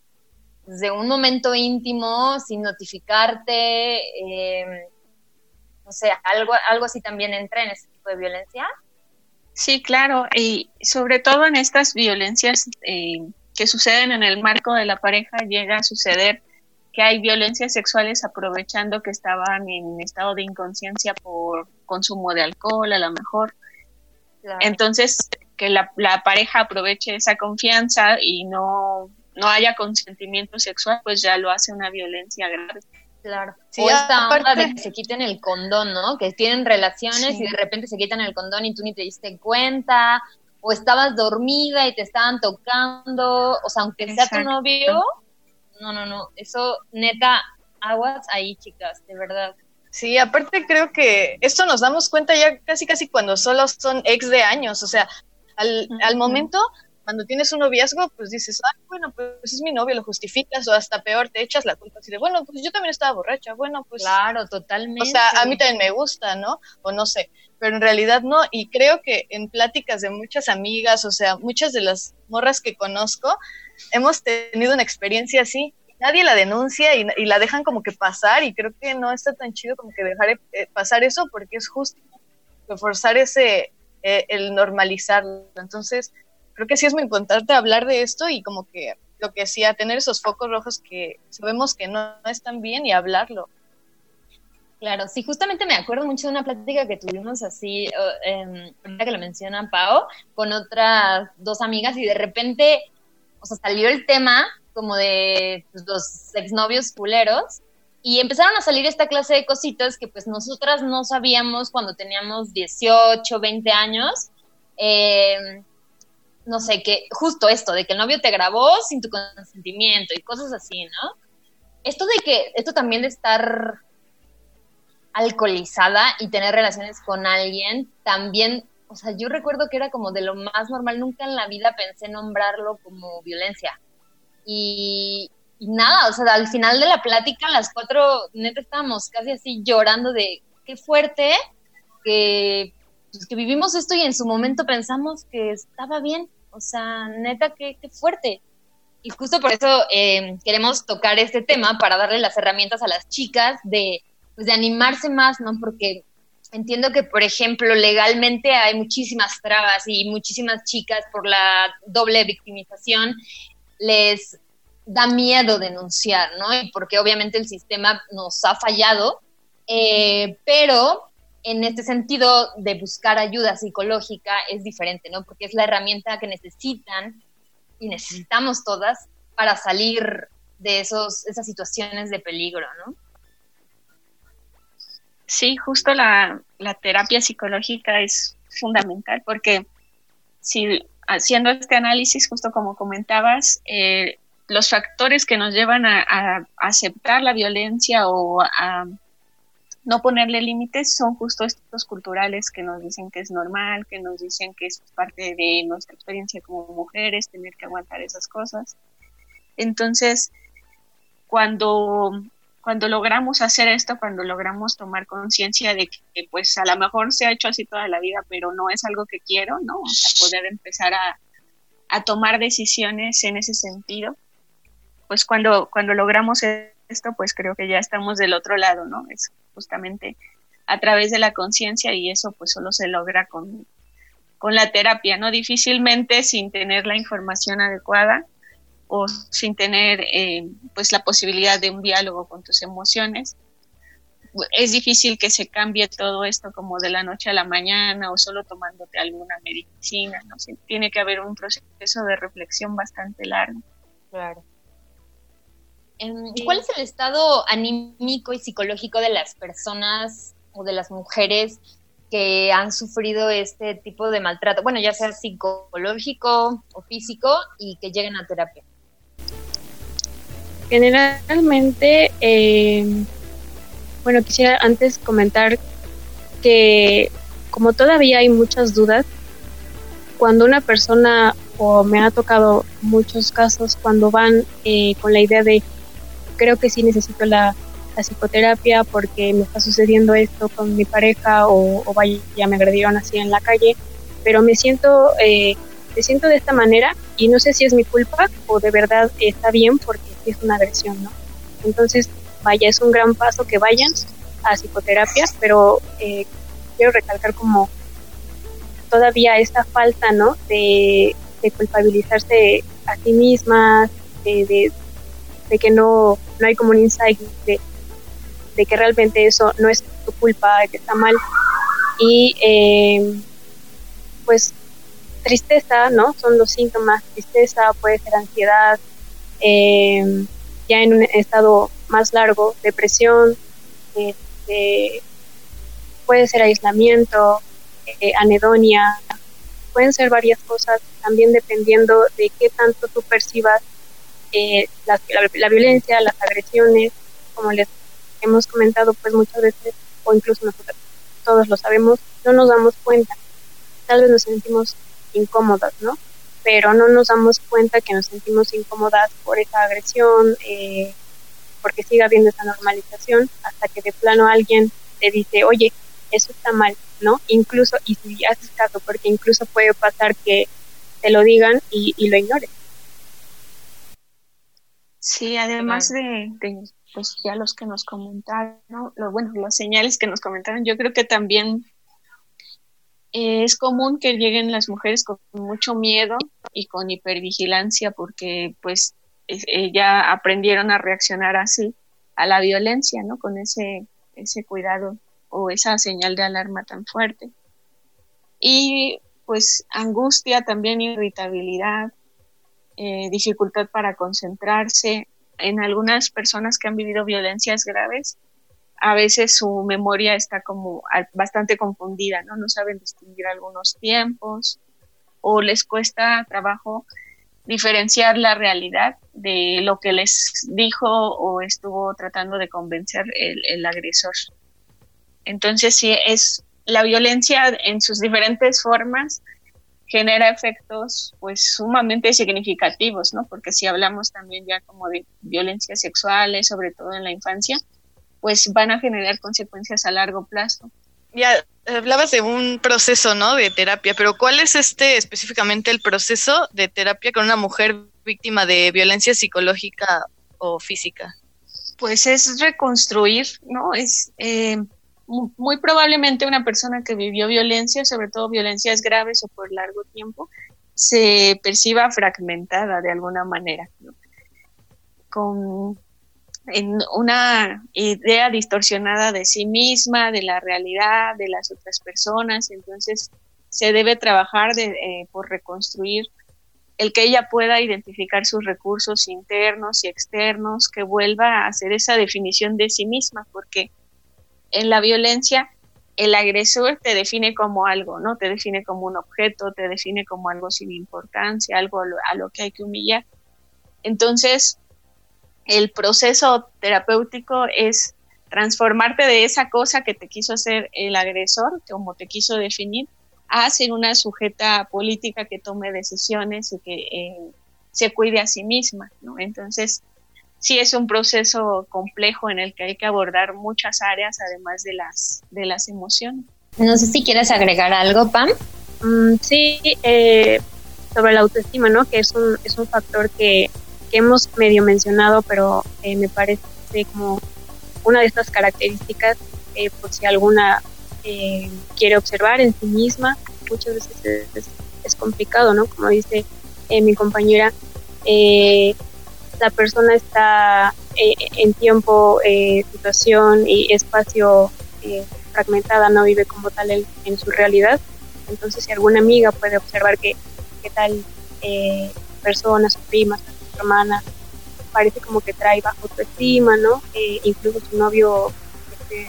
S2: de un momento íntimo sin notificarte, eh, no sé, algo, algo así también entra en ese tipo de violencia.
S4: Sí, claro, y sobre todo en estas violencias eh, que suceden en el marco de la pareja, llega a suceder que hay violencias sexuales aprovechando que estaban en estado de inconsciencia por consumo de alcohol, a lo mejor. Entonces, que la, la, pareja aproveche esa confianza y no, no haya consentimiento sexual, pues ya lo hace una violencia grave.
S2: Claro. o esta onda de que se quiten el condón, ¿no? Que tienen relaciones y de repente se quitan el condón y tú ni te diste cuenta, o estabas dormida y te estaban tocando, o sea, aunque sea tu novio, no, no, no, eso neta, aguas ahí, chicas, de verdad.
S3: Sí, aparte creo que esto nos damos cuenta ya casi casi cuando solo son ex de años, o sea, al, al momento cuando tienes un noviazgo, pues dices, ah, bueno, pues es mi novio, lo justificas, o hasta peor, te echas la culpa así de, bueno, pues yo también estaba borracha, bueno, pues.
S2: Claro, totalmente.
S3: O sea, a mí también me gusta, ¿no? O no sé, pero en realidad no, y creo que en pláticas de muchas amigas, o sea, muchas de las morras que conozco, hemos tenido una experiencia así. Nadie la denuncia y, la dejan como que pasar, y creo que no está tan chido como que dejar eh, pasar eso, porque es justo reforzar ese, eh, el normalizarlo. Entonces, creo que sí es muy importante hablar de esto y como que lo que decía, tener esos focos rojos que sabemos que no, están bien y hablarlo.
S2: Claro, sí, justamente me acuerdo mucho de una plática que tuvimos así, eh, que lo menciona Pau, con otras dos amigas y de repente, o sea, salió el tema como de pues, los exnovios culeros y empezaron a salir esta clase de cositas que pues nosotras no sabíamos cuando teníamos 18, 20 años. Eh, no sé, que justo esto, de que el novio te grabó sin tu consentimiento y cosas así, ¿no? Esto de que, esto también de estar alcoholizada y tener relaciones con alguien, también, o sea, yo recuerdo que era como de lo más normal, nunca en la vida pensé nombrarlo como violencia. Y, nada, o sea, al final de la plática, las cuatro, neta, estábamos casi así llorando de qué fuerte que, pues, que vivimos esto y en su momento pensamos que estaba bien o sea, neta, qué, fuerte. Y justo por eso eh, queremos tocar este tema para darle las herramientas a las chicas de, pues, de animarse más, ¿no? Porque entiendo que, por ejemplo, legalmente hay muchísimas trabas y muchísimas chicas por la doble victimización les da miedo denunciar, ¿no? Porque obviamente el sistema nos ha fallado, eh, pero en este sentido de buscar ayuda psicológica es diferente, ¿no? Porque es la herramienta que necesitan y necesitamos todas para salir de esos, esas situaciones de peligro, ¿no?
S4: Sí, justo la, terapia psicológica es fundamental porque si haciendo este análisis, justo como comentabas, eh, los factores que nos llevan a, aceptar la violencia o a no ponerle límites son justo estos culturales que nos dicen que es normal, que nos dicen que es parte de nuestra experiencia como mujeres, tener que aguantar esas cosas. Entonces, cuando, cuando logramos hacer esto, cuando logramos tomar conciencia de que pues a lo mejor se ha hecho así toda la vida, pero no es algo que quiero, ¿no? poder empezar a, a tomar decisiones en ese sentido, pues cuando, cuando logramos esto, pues creo que ya estamos del otro lado, ¿no? Es justamente a través de la conciencia y eso pues solo se logra con, con la terapia, ¿no? Difícilmente sin tener la información adecuada o sin tener eh, pues la posibilidad de un diálogo con tus emociones. Es difícil que se cambie todo esto como de la noche a la mañana o solo tomándote alguna medicina, ¿no? tiene que haber un proceso de reflexión bastante largo.
S2: Claro. Em, ¿Cuál es el estado anímico y psicológico de las personas o de las mujeres que han sufrido este tipo de maltrato? Bueno, ya sea psicológico o físico y que lleguen a terapia.
S5: Generalmente, em, bueno, quisiera antes comentar que como todavía hay muchas dudas, cuando una persona, o me ha tocado muchos casos, cuando van eh, con la idea de creo que sí necesito la, psicoterapia porque me está sucediendo esto con mi pareja o, vaya, ya me agredieron así en la calle, pero me siento, eh, me siento de esta manera y no sé si es mi culpa o de verdad está bien porque es una agresión, ¿no? Entonces, vaya, es un gran paso que vayan a psicoterapia, pero eh, quiero recalcar como todavía esta falta, ¿no? De, culpabilizarse a sí mismas, de, de que no, no hay como un insight de, que realmente eso no es tu culpa, de que está mal. Y eh, pues tristeza, ¿no? Son los síntomas, tristeza, puede ser ansiedad, eh, ya en un estado más largo, depresión, este, puede ser aislamiento, eh, anedonia, pueden ser varias cosas, también dependiendo de qué tanto tú percibas eh, la, la, violencia, las agresiones, como les hemos comentado pues muchas veces, o incluso nosotros todos lo sabemos, no nos damos cuenta. Tal vez nos sentimos incómodas, ¿no? Pero no nos damos cuenta que nos sentimos incómodas por esa agresión, eh, porque sigue habiendo esa normalización, hasta que de plano alguien te dice, oye, eso está mal, ¿no? Incluso, y si haces caso, porque incluso puede pasar que te lo digan y lo ignores.
S4: Sí, además de, pues ya los que nos comentaron, lo, bueno, las señales que nos comentaron, yo creo que también eh, es común que lleguen las mujeres con mucho miedo y con hipervigilancia porque pues eh, ya aprendieron a reaccionar así a la violencia, ¿no? Con ese, ese cuidado o esa señal de alarma tan fuerte. Y pues angustia, también irritabilidad, eh, dificultad para concentrarse. En algunas personas que han vivido violencias graves, a veces su memoria está como bastante confundida, ¿no? No saben distinguir algunos tiempos o les cuesta trabajo diferenciar la realidad de lo que les dijo o estuvo tratando de convencer el, el agresor. Entonces, sí, es la violencia en sus diferentes formas genera efectos pues sumamente significativos, ¿no? Porque si hablamos también ya como de violencias sexuales, sobre todo en la infancia, pues van a generar consecuencias a largo plazo.
S3: Ya hablabas de un proceso, ¿no? De terapia, pero ¿cuál es este específicamente el proceso de terapia con una mujer víctima de violencia psicológica o física?
S4: Pues es reconstruir, ¿no? Es eh, muy probablemente una persona que vivió violencia, sobre todo violencias graves o por largo tiempo, se perciba fragmentada de alguna manera, con en una idea distorsionada de sí misma, de la realidad, de las otras personas. Entonces, se debe trabajar eh, por reconstruir el que ella pueda identificar sus recursos internos y externos, que vuelva a hacer esa definición de sí misma, porque en la violencia el agresor te define como algo, ¿no? Te define como un objeto, te define como algo sin importancia, algo a lo, que hay que humillar. Entonces, el proceso terapéutico es transformarte de esa cosa que te quiso hacer el agresor, como te quiso definir, a ser una sujeta política que tome decisiones y que eh, se cuide a sí misma, ¿no? Entonces, sí es un proceso complejo en el que hay que abordar muchas áreas además de las de las emociones.
S2: No sé si quieres agregar algo, Pam.
S5: Mm, sí, eh, sobre la autoestima, ¿no? Que es un, es un factor que, que hemos medio mencionado, pero eh, me parece como una de estas características, eh, por si alguna eh, quiere observar en sí misma, muchas veces es, es complicado, ¿no? Como dice eh, mi compañera, la persona está en tiempo, situación y espacio fragmentada, no vive como tal en, su realidad. Entonces, si alguna amiga puede observar que, que tal persona, su prima, su hermana, parece como que trae bajo autoestima, ¿no? Eh, incluso su novio este,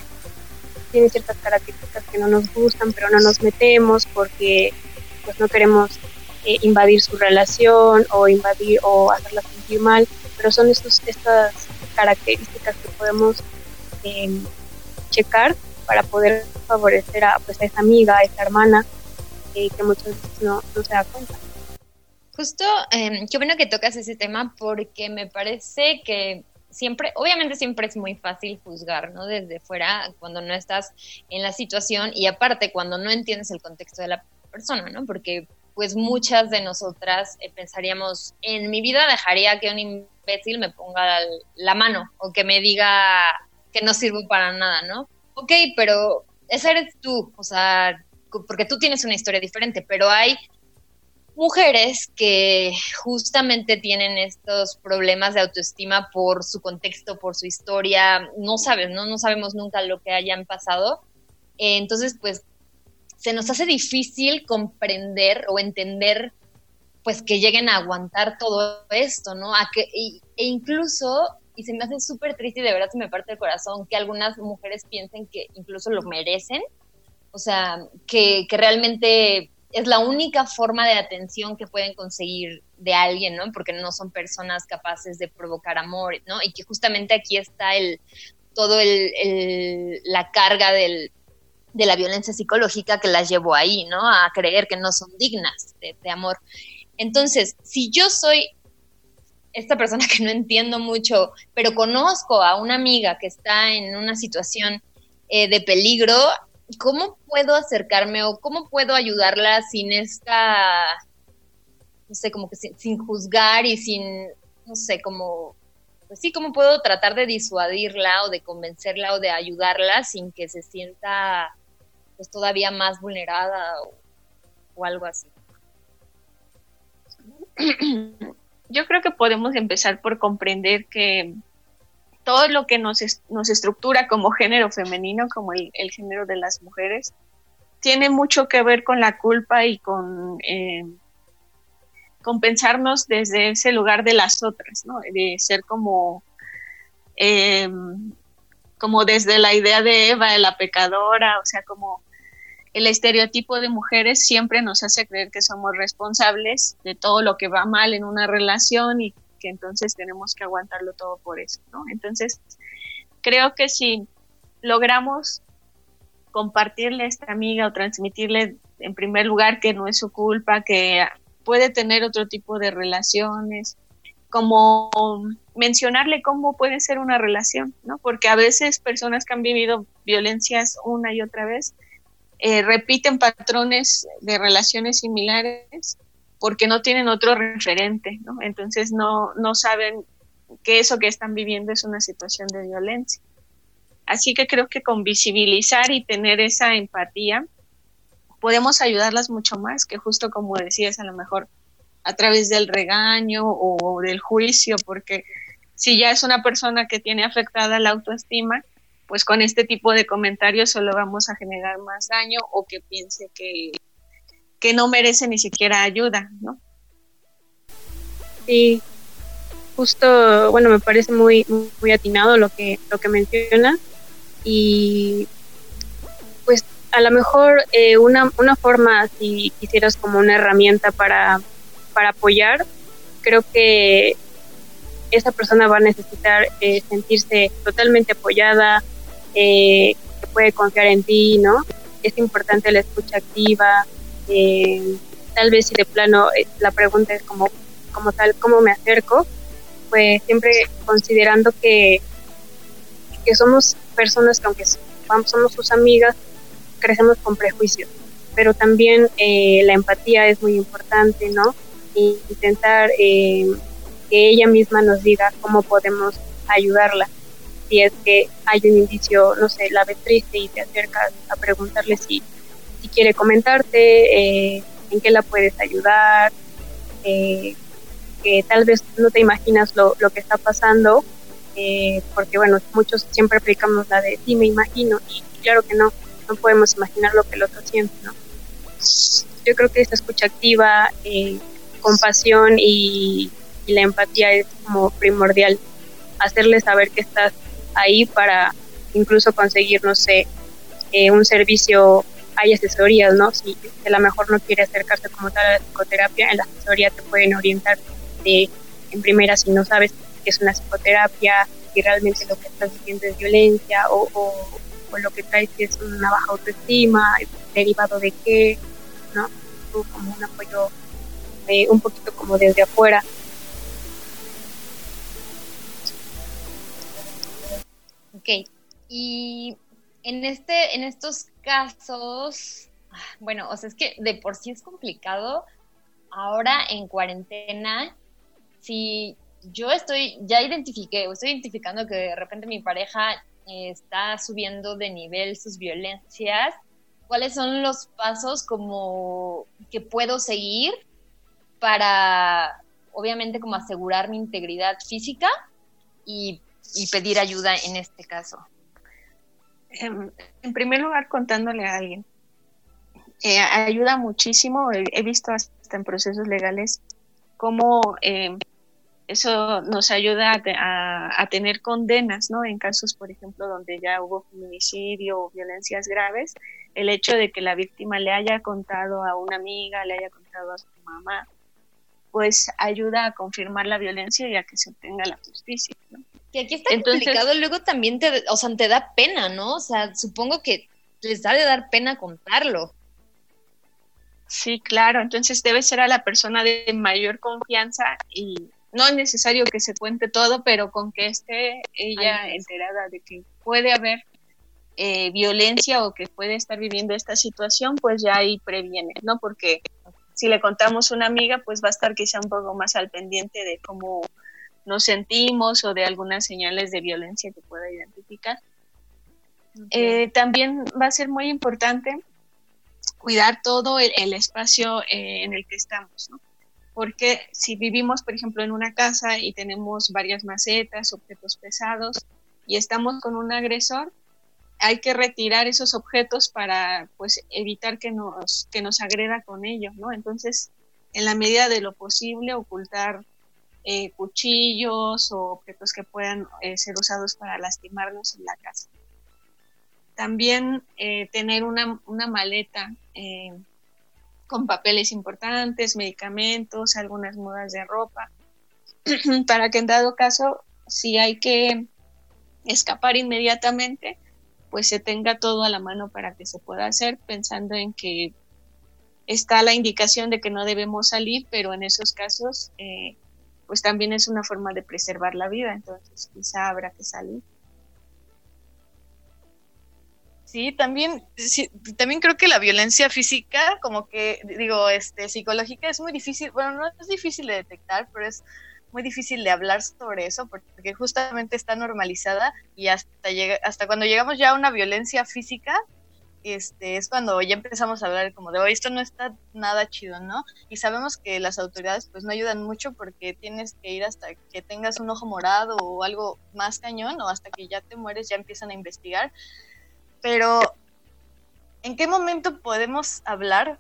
S5: tiene ciertas características que no nos gustan, pero no nos metemos porque pues no queremos eh, invadir su relación o invadir o hacerla sentir mal, pero son estos, estas características que podemos em, checar para poder favorecer a, pues, a esa amiga, a esa hermana, eh, que muchas veces no, no se da cuenta.
S2: Justo, eh, qué bueno que tocas ese tema porque me parece que siempre, obviamente siempre es muy fácil juzgar, ¿no? Desde fuera, cuando no estás en la situación y aparte cuando no entiendes el contexto de la persona, ¿no? Porque pues muchas de nosotras eh, pensaríamos, en mi vida dejaría que un imbécil me ponga la mano o que me diga que no sirvo para nada, ¿no? Ok, pero esa eres tú, o sea, porque tú tienes una historia diferente, pero hay mujeres que justamente tienen estos problemas de autoestima por su contexto, por su historia, no sabes, ¿no? No sabemos nunca lo que hayan pasado. entonces, pues, se nos hace difícil comprender o entender, pues, que lleguen a aguantar todo esto, ¿no? A que, e incluso, y se me hace súper triste y de verdad se me parte el corazón, que algunas mujeres piensen que incluso lo merecen, o sea, que, que realmente es la única forma de atención que pueden conseguir de alguien, ¿no? Porque no son personas capaces de provocar amor, ¿no? Y que justamente aquí está el todo el, la carga del, de la violencia psicológica que las llevó ahí, ¿no? A creer que no son dignas de, amor. Entonces, si yo soy esta persona que no entiendo mucho, pero conozco a una amiga que está en una situación eh, de peligro, ¿cómo puedo acercarme o cómo puedo ayudarla sin esta, no sé, como que sin, juzgar y sin, no sé, como, pues sí, cómo puedo tratar de disuadirla o de convencerla o de ayudarla sin que se sienta pues todavía más vulnerada o, o algo así?
S4: Yo creo que podemos empezar por comprender que todo lo que nos, nos estructura como género femenino, como el, género de las mujeres, tiene mucho que ver con la culpa y con, eh, pensarnos desde ese lugar de las otras, ¿no? de ser como, eh, como desde la idea de Eva, de la pecadora, o sea, como el estereotipo de mujeres siempre nos hace creer que somos responsables de todo lo que va mal en una relación y que entonces tenemos que aguantarlo todo por eso. Entonces, creo que si logramos compartirle a esta amiga o transmitirle en primer lugar que no es su culpa, que puede tener otro tipo de relaciones, como mencionarle cómo puede ser una relación, ¿no? Porque a veces personas que han vivido violencias una y otra vez eh, repiten patrones de relaciones similares porque no tienen otro referente, ¿no? Entonces no, no saben que eso que están viviendo es una situación de violencia. Así que creo que con visibilizar y tener esa empatía, podemos ayudarlas mucho más que justo como decías, a lo mejor a través del regaño o del juicio, porque si ya es una persona que tiene afectada la autoestima, pues con este tipo de comentarios solo vamos a generar más daño o que piense que que no merece ni siquiera ayuda, ¿no?
S5: Sí, justo, bueno, me parece muy, muy atinado lo que, lo que menciona y pues a lo mejor eh, una, una forma, si quisieras como una herramienta para, para apoyar, creo que esa persona va a necesitar eh, sentirse totalmente apoyada, eh, puede confiar en ti, ¿no? Es importante la escucha activa, eh, tal vez si de plano eh, la pregunta es como, como tal, ¿cómo me acerco? Pues siempre considerando que, que somos personas que aunque somos sus amigas, crecemos con prejuicios, pero también la empatía es muy importante, ¿no? intentar que ella misma nos diga cómo podemos ayudarla si es que hay un indicio, no sé, la ves triste y te acercas a preguntarle si, si quiere comentarte, eh, en qué la puedes ayudar, eh, que tal vez no te imaginas lo, lo que está pasando, eh, porque bueno, muchos siempre aplicamos la de sí me imagino, y claro que no, no podemos imaginar lo que el otro siente, ¿no? Yo creo que esta escucha activa, compasión y, y la empatía es como primordial hacerle saber que estás ahí para incluso conseguir, no sé, eh, un servicio, hay asesorías, ¿no? Si a lo mejor no quiere acercarse como tal a la psicoterapia, en la asesoría te pueden orientar de, en primera si no sabes qué es una psicoterapia, si realmente lo que estás viviendo es violencia o, o, lo que traes es una baja autoestima, derivado de qué, ¿no? como un apoyo eh, un poquito como desde afuera
S2: Ok, y en, este, en estos casos, bueno, o sea, es que de por sí es complicado. Ahora en cuarentena, si yo estoy, ya identifiqué, o estoy identificando que de repente mi pareja está subiendo de nivel sus violencias, ¿cuáles son los pasos como que puedo seguir para, obviamente, como asegurar mi integridad física y y pedir ayuda en este caso?
S4: Em, en primer lugar, contándole a alguien. Eh, ayuda muchísimo. He, visto hasta en procesos legales cómo em, eso nos ayuda a, a, tener condenas, ¿no? En casos, por ejemplo, donde ya hubo feminicidio o violencias graves, el hecho de que la víctima le haya contado a una amiga, le haya contado a su mamá, pues ayuda a confirmar la violencia y a que se obtenga la justicia, ¿no?
S2: Que aquí está complicado, luego también te, o sea, te da pena, ¿no? O sea, supongo que les da de dar pena contarlo.
S4: Sí, claro, entonces debe ser a la persona de mayor confianza y no es necesario que se cuente todo, pero con que esté ella enterada de que puede haber eh, violencia o que puede estar viviendo esta situación, pues ya ahí previene, ¿no? Porque si le contamos a una amiga, pues va a estar quizá un poco más al pendiente de cómo nos sentimos o de algunas señales de violencia que pueda identificar. Eh, también va a ser muy importante cuidar todo el, espacio eh, en el que estamos, ¿no? Porque si vivimos, por ejemplo, en una casa y tenemos varias macetas, objetos pesados y estamos con un agresor, hay que retirar esos objetos para pues evitar que nos que nos agreda con ellos, ¿no? Entonces, en la medida de lo posible ocultar eh, cuchillos o objetos que puedan eh, ser usados para lastimarnos en la casa. También eh, tener una, una maleta con papeles importantes, medicamentos, algunas mudas de ropa, para que en dado caso, si hay que escapar inmediatamente, pues se tenga todo a la mano para que se pueda hacer, pensando en que está la indicación de que no debemos salir, pero en esos casos pues también es una forma de preservar la vida, entonces quizá habrá que salir.
S3: Sí, también, también creo que la violencia física, como que digo, este, psicológica, es muy difícil, bueno, no es difícil de detectar, pero es muy difícil de hablar sobre eso porque justamente está normalizada y hasta llega, hasta cuando llegamos ya a una violencia física, este, es cuando ya empezamos a hablar como de, hoy esto no está nada chido, ¿no? Y sabemos que las autoridades pues no ayudan mucho porque tienes que ir hasta que tengas un ojo morado o algo más cañón o hasta que ya te mueres ya empiezan a investigar. Pero, ¿en qué momento podemos hablar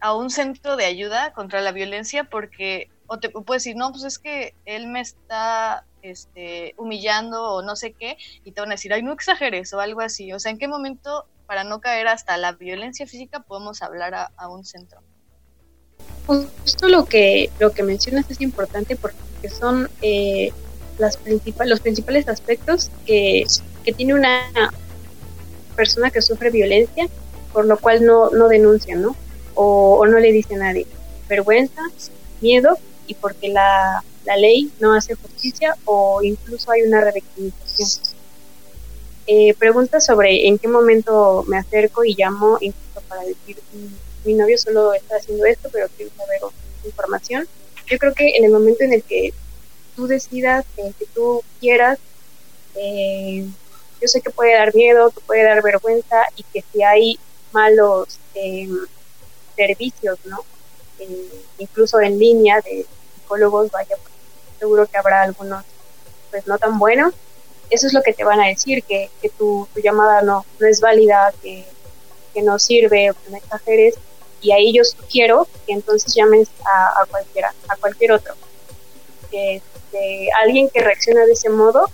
S3: a un centro de ayuda contra la violencia? Porque, o te puedes decir, no, pues es que él me está este, humillando o no sé qué, y te van a decir, ay, no exageres o algo así. O sea, ¿en qué momento para no caer hasta la violencia física, podemos hablar a, un centro.
S5: Justo lo que, lo que mencionas es importante porque son eh, las principales los principales aspectos que, que tiene una, persona que sufre violencia, por lo cual no, no denuncia, ¿no? O, no le dice a nadie. Vergüenza, miedo y porque la, la ley no hace justicia o incluso hay una revictimización. Eh, pregunta sobre en qué momento me acerco y llamo incluso para decir mi novio solo está haciendo esto pero quiero saber información yo creo que en el momento en el que tú decidas en que tú quieras eh, yo sé que puede dar miedo que puede dar vergüenza y que si hay malos em, servicios no eh, incluso en línea de psicólogos vaya pues, seguro que habrá algunos pues no tan buenos eso es lo que te van a decir, que, que tu, tu, llamada no, no es válida, que, que no sirve, que no exageres, y ahí yo sugiero que entonces llames a, a cualquiera, a cualquier otro. Que, alguien que reacciona de ese modo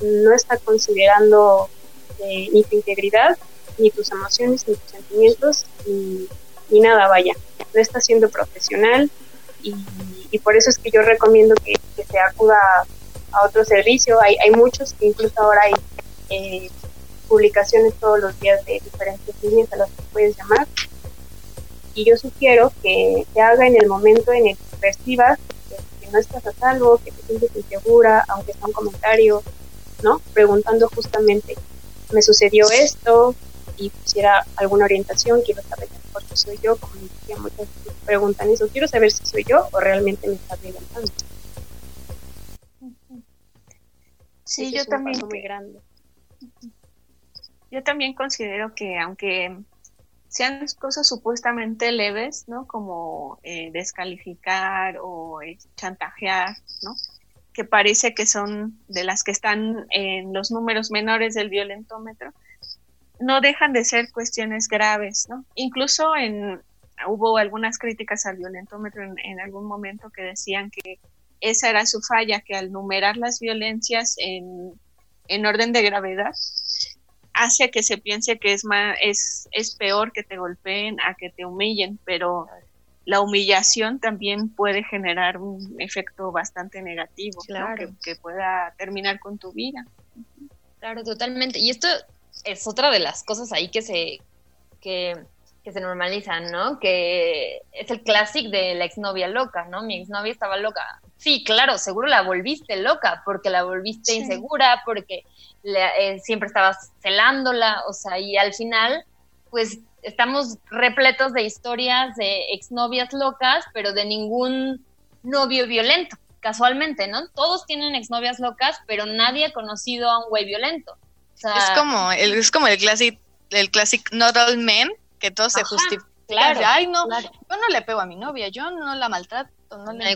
S5: no está considerando eh, ni tu integridad, ni tus emociones, ni tus sentimientos, ni, ni nada, vaya. No está siendo profesional y, y, por eso es que yo recomiendo que, que se acuda a otro servicio. Hay, hay muchos incluso ahora hay eh, publicaciones todos los días de diferentes líneas a las que puedes llamar. Y yo sugiero que se haga en el momento en el que percibas que, no estás a salvo, que te sientes insegura, aunque sea un comentario, ¿no? Preguntando justamente, me sucedió esto y quisiera alguna orientación, quiero saber por qué soy yo, como decía, muchas preguntan eso, quiero saber si soy yo o realmente me está violentando.
S4: Sí, yo también. Yo también considero que aunque sean cosas supuestamente leves, ¿no? Como eh, descalificar o eh, chantajear, ¿no? Que parece que son de las que están en los números menores del violentómetro, no dejan de ser cuestiones graves, ¿no? Incluso en hubo algunas críticas al violentómetro en algún momento que decían que esa era su falla, que al numerar las violencias en, en orden de gravedad, hace que se piense que es, más, es, es peor que te golpeen a que te humillen, pero la humillación también puede generar un efecto bastante negativo, que, que, pueda terminar con tu vida.
S2: Claro, totalmente. Y esto es otra de las cosas ahí que se, que, que se normalizan, ¿no? Que es el clásico de la exnovia loca, ¿no? Mi exnovia estaba loca. Sí, claro, seguro la volviste loca, porque la volviste insegura, porque eh, siempre estabas celándola, o sea, y al final, pues estamos repletos de historias de exnovias locas, pero de ningún novio violento, casualmente, ¿no? Todos tienen exnovias locas, pero nadie ha conocido a un güey violento.
S3: es como el, es como el classic, el classic not all men, que todo se justifica. Claro, Ay, no, yo no le pego a mi novia, yo no la maltrato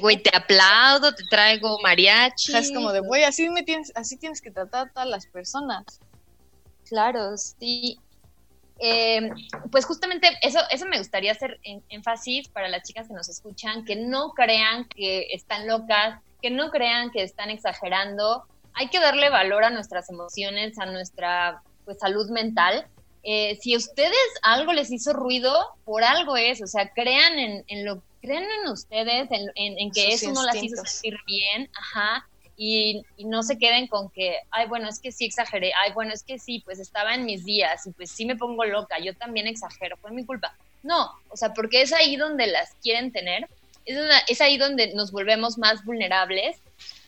S2: güey, te aplaudo, te traigo mariachi.
S3: es como de, güey, así, me tienes, así tienes que tratar a todas las personas.
S2: Claro, sí. Em, pues justamente eso, eso me gustaría hacer énfasis para las chicas que nos escuchan, que no crean que están locas, que no crean que están exagerando. Hay que darle valor a nuestras emociones, a nuestra pues, salud mental. Eh, si a ustedes algo les hizo ruido, por algo es, o sea, crean en, en lo creen en ustedes, en, que eso no las hizo sentir bien, ajá, y, no se queden con que, ay, bueno, es que sí exageré, ay, bueno, es que sí, pues estaba en mis días y pues sí me pongo loca, yo también exagero, fue mi culpa. No, o sea, porque es ahí donde las quieren tener, es, es ahí donde nos volvemos más vulnerables,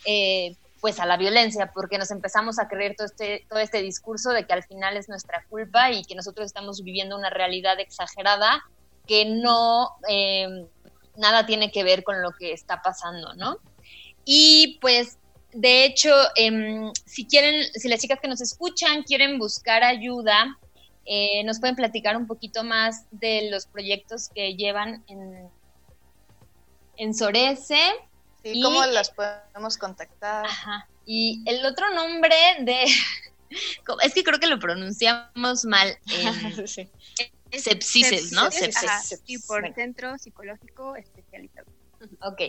S2: eh, pues a la violencia, porque nos empezamos a creer todo este, todo este discurso de que al final es nuestra culpa y que nosotros estamos viviendo una realidad exagerada que no... Eh, nada tiene que ver con lo que está pasando, ¿no? Y pues, de hecho, em, si quieren, si las chicas que nos escuchan quieren buscar ayuda, eh, nos pueden platicar un poquito más de los proyectos que llevan en, en Sorese.
S3: Sí, ¿cómo las podemos contactar?
S2: Ajá. Y el otro nombre de... es que creo que lo pronunciamos mal. sí. Sepsises, ¿no?
S5: Sepsis. Sí, por centro psicológico especializado.
S2: Ok.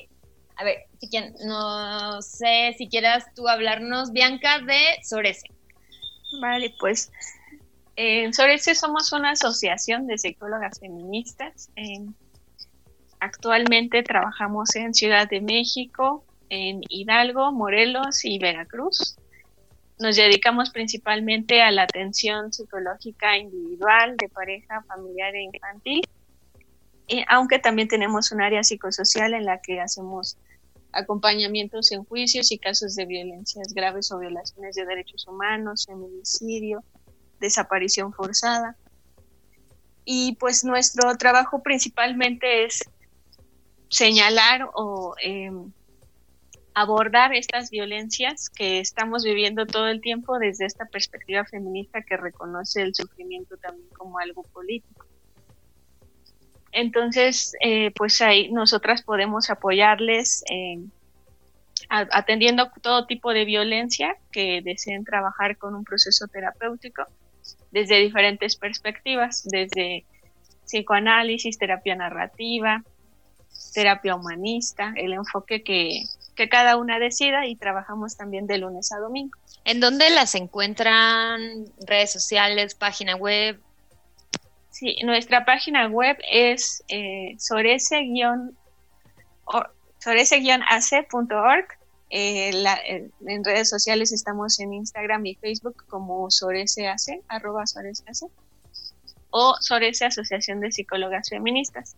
S2: A ver, si quien, no sé si quieras tú hablarnos, Bianca, de Sorese.
S4: Vale, pues en Sorese somos una asociación de psicólogas feministas. actualmente trabajamos en Ciudad de México, en Hidalgo, Morelos y Veracruz. Nos dedicamos principalmente a la atención psicológica individual, de pareja, familiar e infantil, y, aunque también tenemos un área psicosocial en la que hacemos acompañamientos en juicios y casos de violencias graves o violaciones de derechos humanos, feminicidio, desaparición forzada. Y pues nuestro trabajo principalmente es señalar o em, abordar estas violencias que estamos viviendo todo el tiempo desde esta perspectiva feminista que reconoce el sufrimiento también como algo político. Entonces, eh, pues ahí nosotras podemos apoyarles atendiendo todo tipo de violencia que deseen trabajar con un proceso terapéutico desde diferentes perspectivas, desde psicoanálisis, terapia narrativa, terapia humanista, el enfoque que, que cada una decida y trabajamos también de lunes a domingo.
S2: ¿En dónde las encuentran? ¿Redes sociales, página web?
S4: Sí, nuestra página web es eh, sorese-ac.org. Eh, eh, en redes sociales estamos en Instagram y Facebook como soreseac, arroba soreseac, o Sorese Asociación de Psicólogas Feministas.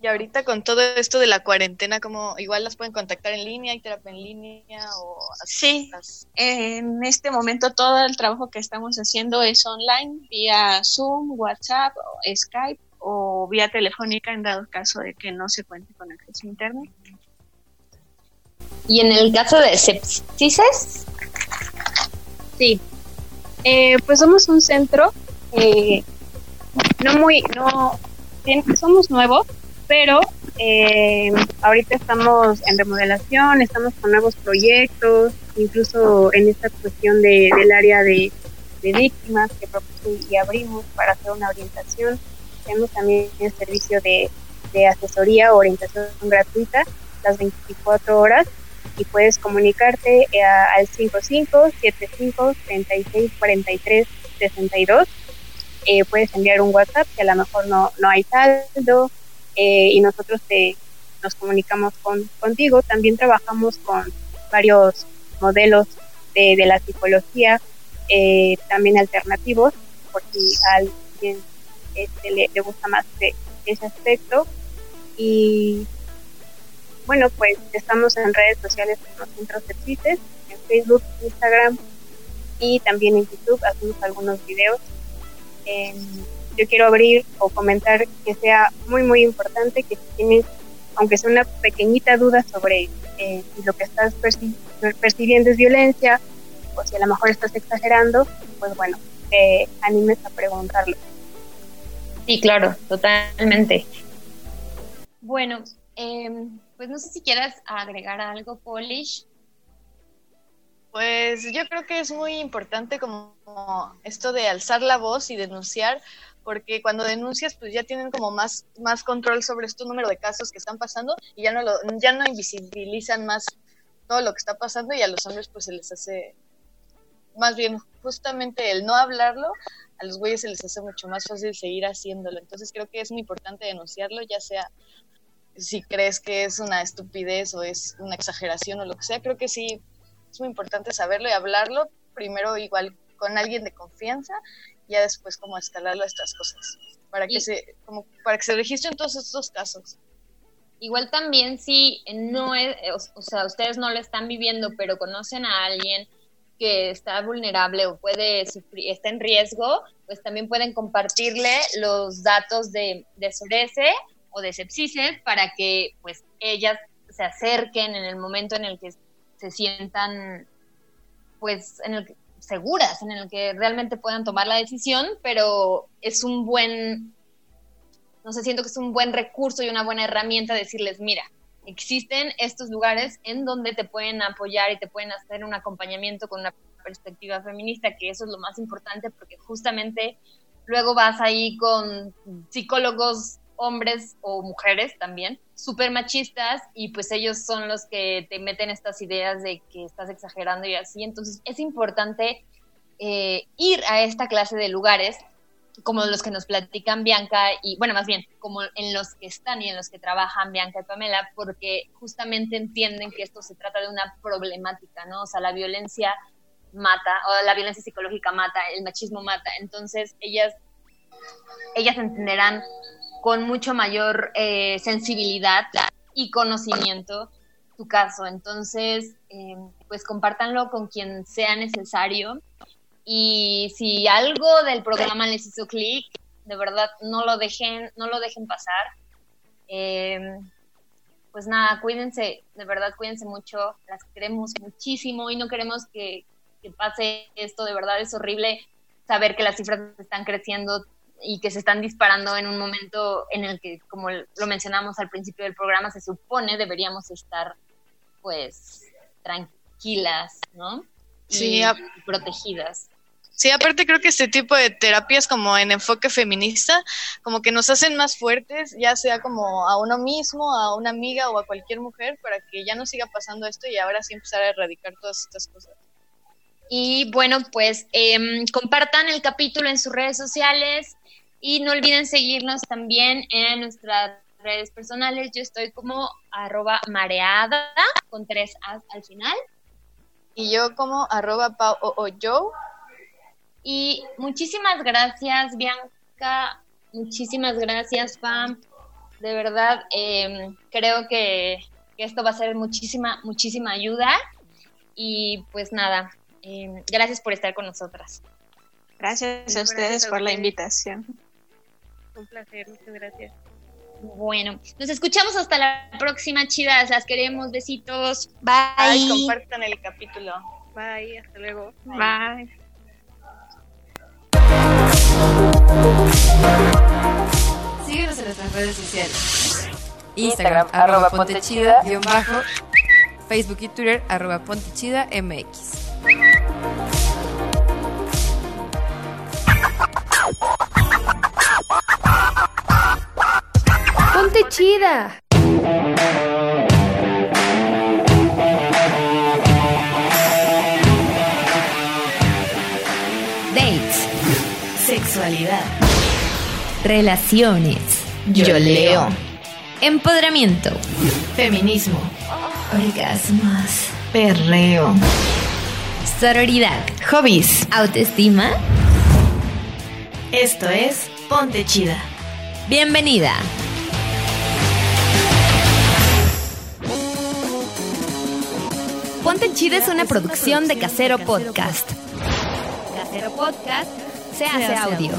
S3: Y ahorita con todo esto de la cuarentena, como igual las pueden contactar en línea, hay terapia en línea o
S4: sí. En este momento todo el trabajo que estamos haciendo es online vía Zoom, WhatsApp, Skype o vía telefónica en dado caso de que no se cuente con acceso a internet.
S2: ¿Y en el caso de sepsis?
S5: Sí. Eh, pues somos un centro eh, no muy, no, somos nuevos, pero eh, ahorita estamos en remodelación, estamos con nuevos proyectos, incluso en esta cuestión de, del área de, víctimas que propuse y abrimos para hacer una orientación. Tenemos también el servicio de, asesoría o orientación gratuita las 24 horas y puedes comunicarte eh, al 55 75 36 43 62. Eh, puedes enviar un WhatsApp que a lo mejor no, no hay saldo, eh, y nosotros te, nos comunicamos con, contigo. También trabajamos con varios modelos de, de la psicología, eh, también alternativos, por si a alguien este, le, gusta más ese aspecto. Y bueno, pues estamos en redes sociales como Centros Sepsites, en Facebook, Instagram y también en YouTube hacemos algunos videos. Yo quiero abrir o comentar que sea muy, muy importante que si tienes, aunque sea una pequeñita duda sobre eh, si lo que estás percibiendo es violencia o si a lo mejor estás exagerando, pues bueno, te animes a preguntarlo.
S2: Sí, claro, totalmente. Bueno, em, pues no sé si quieras agregar algo, Polish.
S3: Pues yo creo que es muy importante como esto de alzar la voz y denunciar, porque cuando denuncias pues ya tienen como más, más control sobre este número de casos que están pasando y ya no, lo, ya no invisibilizan más todo lo que está pasando y a los hombres pues se les hace, más bien justamente el no hablarlo, a los güeyes se les hace mucho más fácil seguir haciéndolo. Entonces creo que es muy importante denunciarlo, ya sea si crees que es una estupidez o es una exageración o lo que sea, creo que sí es muy importante saberlo y hablarlo, primero igual con alguien de confianza ya después como escalarlo a estas cosas, para que, se, como, para que se registren todos estos casos.
S2: Igual también si no es, o, sea, ustedes no lo están viviendo, pero conocen a alguien que está vulnerable o puede sufrir, está en riesgo, pues también pueden compartirle los datos de, de Sorese o de Sepsices para que pues ellas se acerquen en el momento en el que se sientan pues en el que seguras en el que realmente puedan tomar la decisión, pero es un buen, no sé, siento que es un buen recurso y una buena herramienta decirles, mira, existen estos lugares en donde te pueden apoyar y te pueden hacer un acompañamiento con una perspectiva feminista, que eso es lo más importante porque justamente luego vas ahí con psicólogos hombres o mujeres también, súper machistas, y pues ellos son los que te meten estas ideas de que estás exagerando y así. Entonces es importante eh, ir a esta clase de lugares como los que nos platican Bianca y, bueno, más bien, como en los que están y en los que trabajan Bianca y Pamela, porque justamente entienden que esto se trata de una problemática, ¿no? O sea, la violencia mata, o la violencia psicológica mata, el machismo mata. Entonces, ellas, ellas entenderán con mucho mayor eh, sensibilidad y conocimiento tu caso. Entonces, eh, pues compártanlo con quien sea necesario. Y si algo del programa les hizo clic, de verdad no lo dejen, no lo dejen pasar. Eh, pues nada, cuídense, de verdad cuídense mucho, las queremos muchísimo y no queremos que, que pase esto, de verdad es horrible saber que las cifras están creciendo y que se están disparando en un momento en el que, como lo mencionamos al principio del programa, se supone deberíamos estar pues tranquilas, ¿no?
S3: Sí,
S2: y protegidas.
S3: Sí, aparte creo que este tipo de terapias como en enfoque feminista, como que nos hacen más fuertes, ya sea como a uno mismo, a una amiga o a cualquier mujer, para que ya no siga pasando esto y ahora sí empezar a erradicar todas estas cosas.
S2: Y bueno, pues eh, compartan el capítulo en sus redes sociales y no olviden seguirnos también en nuestras redes personales. Yo estoy como arroba mareada con tres As al final.
S3: Y yo como arroba pau o, yo.
S2: Y muchísimas gracias, Bianca. Muchísimas gracias, Pam. De verdad, eh, creo que, que esto va a ser muchísima, muchísima ayuda. Y pues nada, eh, gracias por estar con nosotras.
S4: Gracias a ustedes por la invitación.
S5: Un placer, muchas gracias.
S2: Bueno, nos escuchamos hasta la próxima, chidas. Las queremos. Besitos.
S3: Bye.
S2: Bye.
S3: compartan el capítulo.
S5: Bye, hasta luego.
S4: Bye.
S1: Síguenos en nuestras redes sociales. Instagram, arroba pontechida, guion bajo. Facebook y Twitter, arroba pontechida MX. Ponte chida. Dates. Sexualidad. Relaciones. Yo leo. Empoderamiento. Feminismo. Orgasmos. Perreo. Sororidad. Hobbies. Autoestima. Esto es Ponte Chida. Bienvenida. Ponte Chida es una producción de Casero Podcast. Casero Podcast se hace audio.